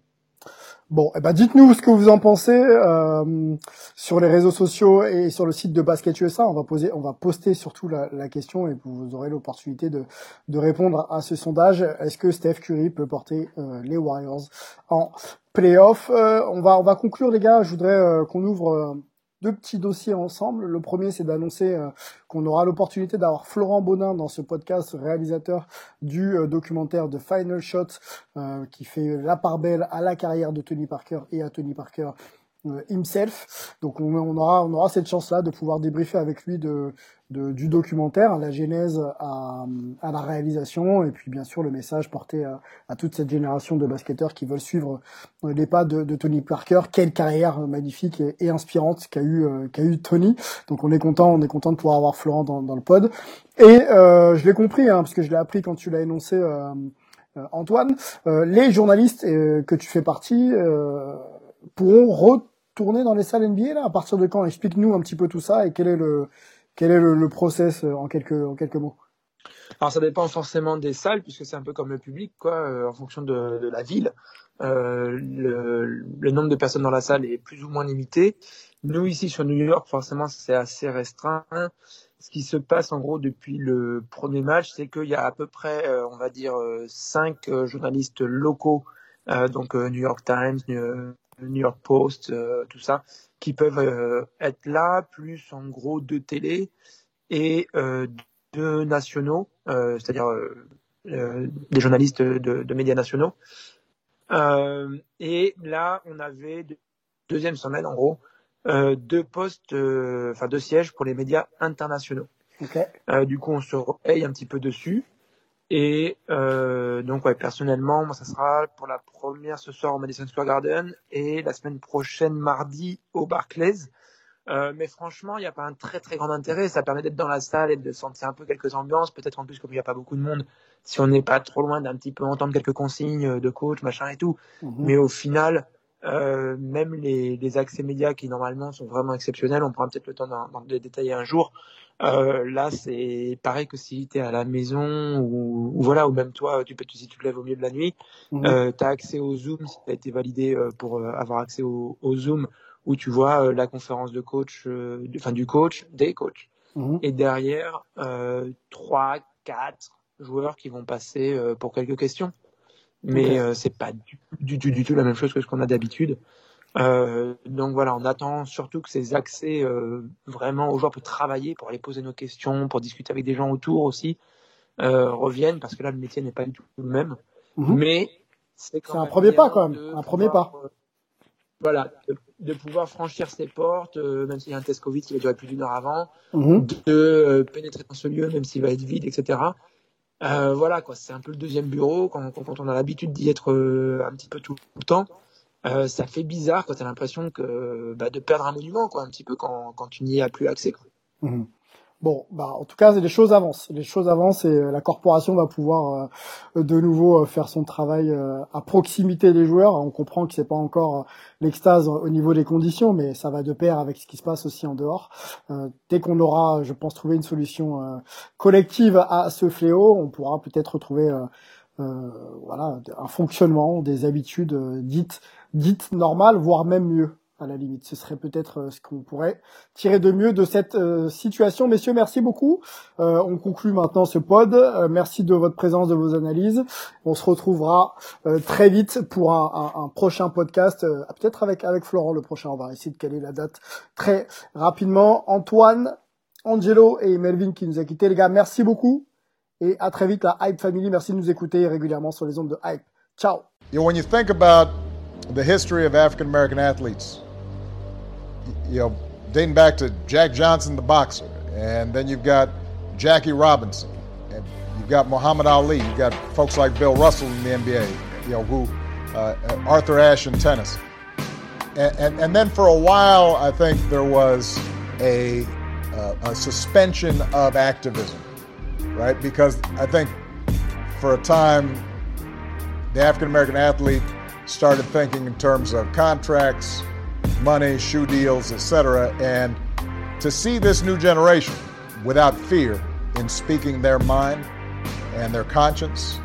Bon, eh ben dites-nous ce que vous en pensez euh, sur les réseaux sociaux et sur le site de Basket USA. On va poser, on va poster surtout la, la question et vous aurez l'opportunité de, de répondre à ce sondage. Est-ce que Steph Curry peut porter euh, les Warriors en playoff? Euh, On va, on va conclure les gars. Je voudrais qu'on ouvre deux petits dossiers ensemble. Le premier, c'est d'annoncer euh, qu'on aura l'opportunité d'avoir Florent Bonin dans ce podcast, réalisateur du euh, documentaire de Final Shot, euh, qui fait la part belle à la carrière de Tony Parker et à Tony Parker himself. Donc on, on, aura on aura cette chance là de pouvoir débriefer avec lui de, de du documentaire, la genèse, à, à, la réalisation et puis bien sûr le message porté à, à toute cette génération de basketteurs qui veulent suivre les pas de, de Tony Parker. Quelle carrière magnifique et, et inspirante qu'a eu qu'a eu Tony. Donc on est content on est content de pouvoir avoir Florent dans, dans le pod. Et euh, je l'ai compris hein, parce que je l'ai appris quand tu l'as énoncé. Euh, Antoine, euh, les journalistes que tu fais partie pourront retourner dans les salles NBA là À partir de quand? Explique-nous un petit peu tout ça et quel est le quel est le, process en quelques en quelques mots. Alors ça dépend forcément des salles puisque c'est un peu comme le public quoi, euh, en fonction de, la ville. Euh, le, nombre de personnes dans la salle est plus ou moins limité. Nous ici sur New York, forcément c'est assez restreint. Ce qui se passe en gros depuis le premier match, c'est qu'il y a à peu près, euh, on va dire, cinq journalistes locaux, donc New York Times, New, New York Post, euh, tout ça, qui peuvent euh, être là, plus en gros deux télé et euh, deux nationaux, c'est-à-dire des journalistes de, de médias nationaux. et là, on avait deuxième semaine en gros deux postes, enfin deux sièges pour les médias internationaux. Okay. du coup, on se repaye un petit peu dessus. Et euh, donc, ouais, personnellement, moi, ça sera pour la première ce soir au Madison Square Garden et la semaine prochaine, mardi, au Barclays. Euh, mais franchement, il n'y a pas un très très grand intérêt. Ça permet d'être dans la salle et de sentir un peu quelques ambiances. Peut-être en plus, comme il n'y a pas beaucoup de monde, si on n'est pas trop loin d'un petit peu entendre quelques consignes de coach, machin et tout. Mm-hmm. Mais au final, euh, même les, les, accès médias qui normalement sont vraiment exceptionnels, on prend peut-être le temps d'en détailler un jour. Euh, là, c'est pareil que si tu es à la maison ou, ou, voilà, ou même toi, tu peux si tu te lèves au milieu de la nuit, Mhm. euh, tu as accès au Zoom si tu as été validé euh, pour euh, avoir accès au, au, Zoom où tu vois euh, la conférence de coach, euh, enfin du coach, des coachs. Mhm. Et derrière, trois, quatre joueurs qui vont passer pour quelques questions. Mais Ok. euh, c'est pas du, du, du, du tout la même chose que ce qu'on a d'habitude. Euh, donc voilà, on attend surtout que ces accès euh, vraiment aux joueurs pour travailler, pour aller poser nos questions, pour discuter avec des gens autour aussi, euh, reviennent parce que là le métier n'est pas du tout le même. Mhm. Mais c'est quand C'est un même premier pas, quand même. Un premier pas. euh, voilà, de, de pouvoir franchir ces portes, euh, même s'il y a un test Covid qui va durer plus d'une heure avant, Mhm. de pénétrer dans ce lieu, même s'il va être vide, etc. Euh, voilà, quoi, c'est un peu le deuxième bureau quand, quand, on a l'habitude d'y être euh, un petit peu tout, le temps. Euh, ça fait bizarre quand tu as l'impression que bah, de perdre un monument, quoi, un petit peu quand, quand tu n'y as plus accès. Quoi. Mhm. Bon, bah en tout cas, les choses avancent. Les choses avancent et euh, la corporation va pouvoir euh, de nouveau euh, faire son travail à proximité des joueurs. On comprend que c'est pas encore l'extase au niveau des conditions, mais ça va de pair avec ce qui se passe aussi en dehors. dès qu'on aura, je pense, trouvé une solution collective à ce fléau, on pourra peut-être retrouver voilà un fonctionnement, des habitudes dites dites normales, voire même mieux à la limite. Ce serait peut-être euh, ce qu'on pourrait tirer de mieux de cette euh, situation. Messieurs, merci beaucoup. Euh, on conclut maintenant ce pod. merci de votre présence, de vos analyses. On se retrouvera très vite pour un, prochain podcast, peut-être avec avec Florent le prochain. On va essayer de caler la date très rapidement. Antoine, Angelo et Melvin qui nous a quittés. Les gars, merci beaucoup. Et à très vite, la Hype Family. Merci de nous écouter régulièrement sur les ondes de Hype. Ciao. You know, dating back to Jack Johnson, the boxer, and then you've got Jackie Robinson, and you've got Muhammad Ali, you've got folks like Bill Russell in the NBA, you know, who uh, Arthur Ashe in tennis, and, and, and then for a while, I think there was a, uh, a suspension of activism, right? Because I think for a time, the African American athlete started thinking in terms of contracts, money, shoe deals, etc. And to see this new generation without fear in speaking their mind and their conscience,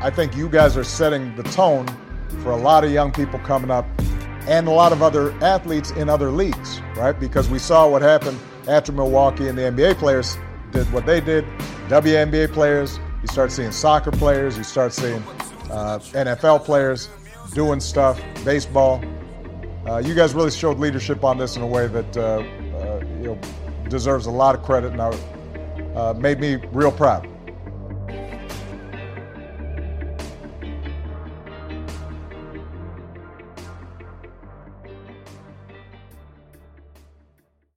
I think you guys are setting the tone for a lot of young people coming up and a lot of other athletes in other leagues, right? Because we saw what happened after Milwaukee and the NBA players did what they did. WNBA players, you start seeing soccer players, you start seeing uh, NFL players doing stuff, baseball. Uh, you guys really showed leadership on this in a way that uh, uh, you know deserves a lot of credit and uh, made me real proud.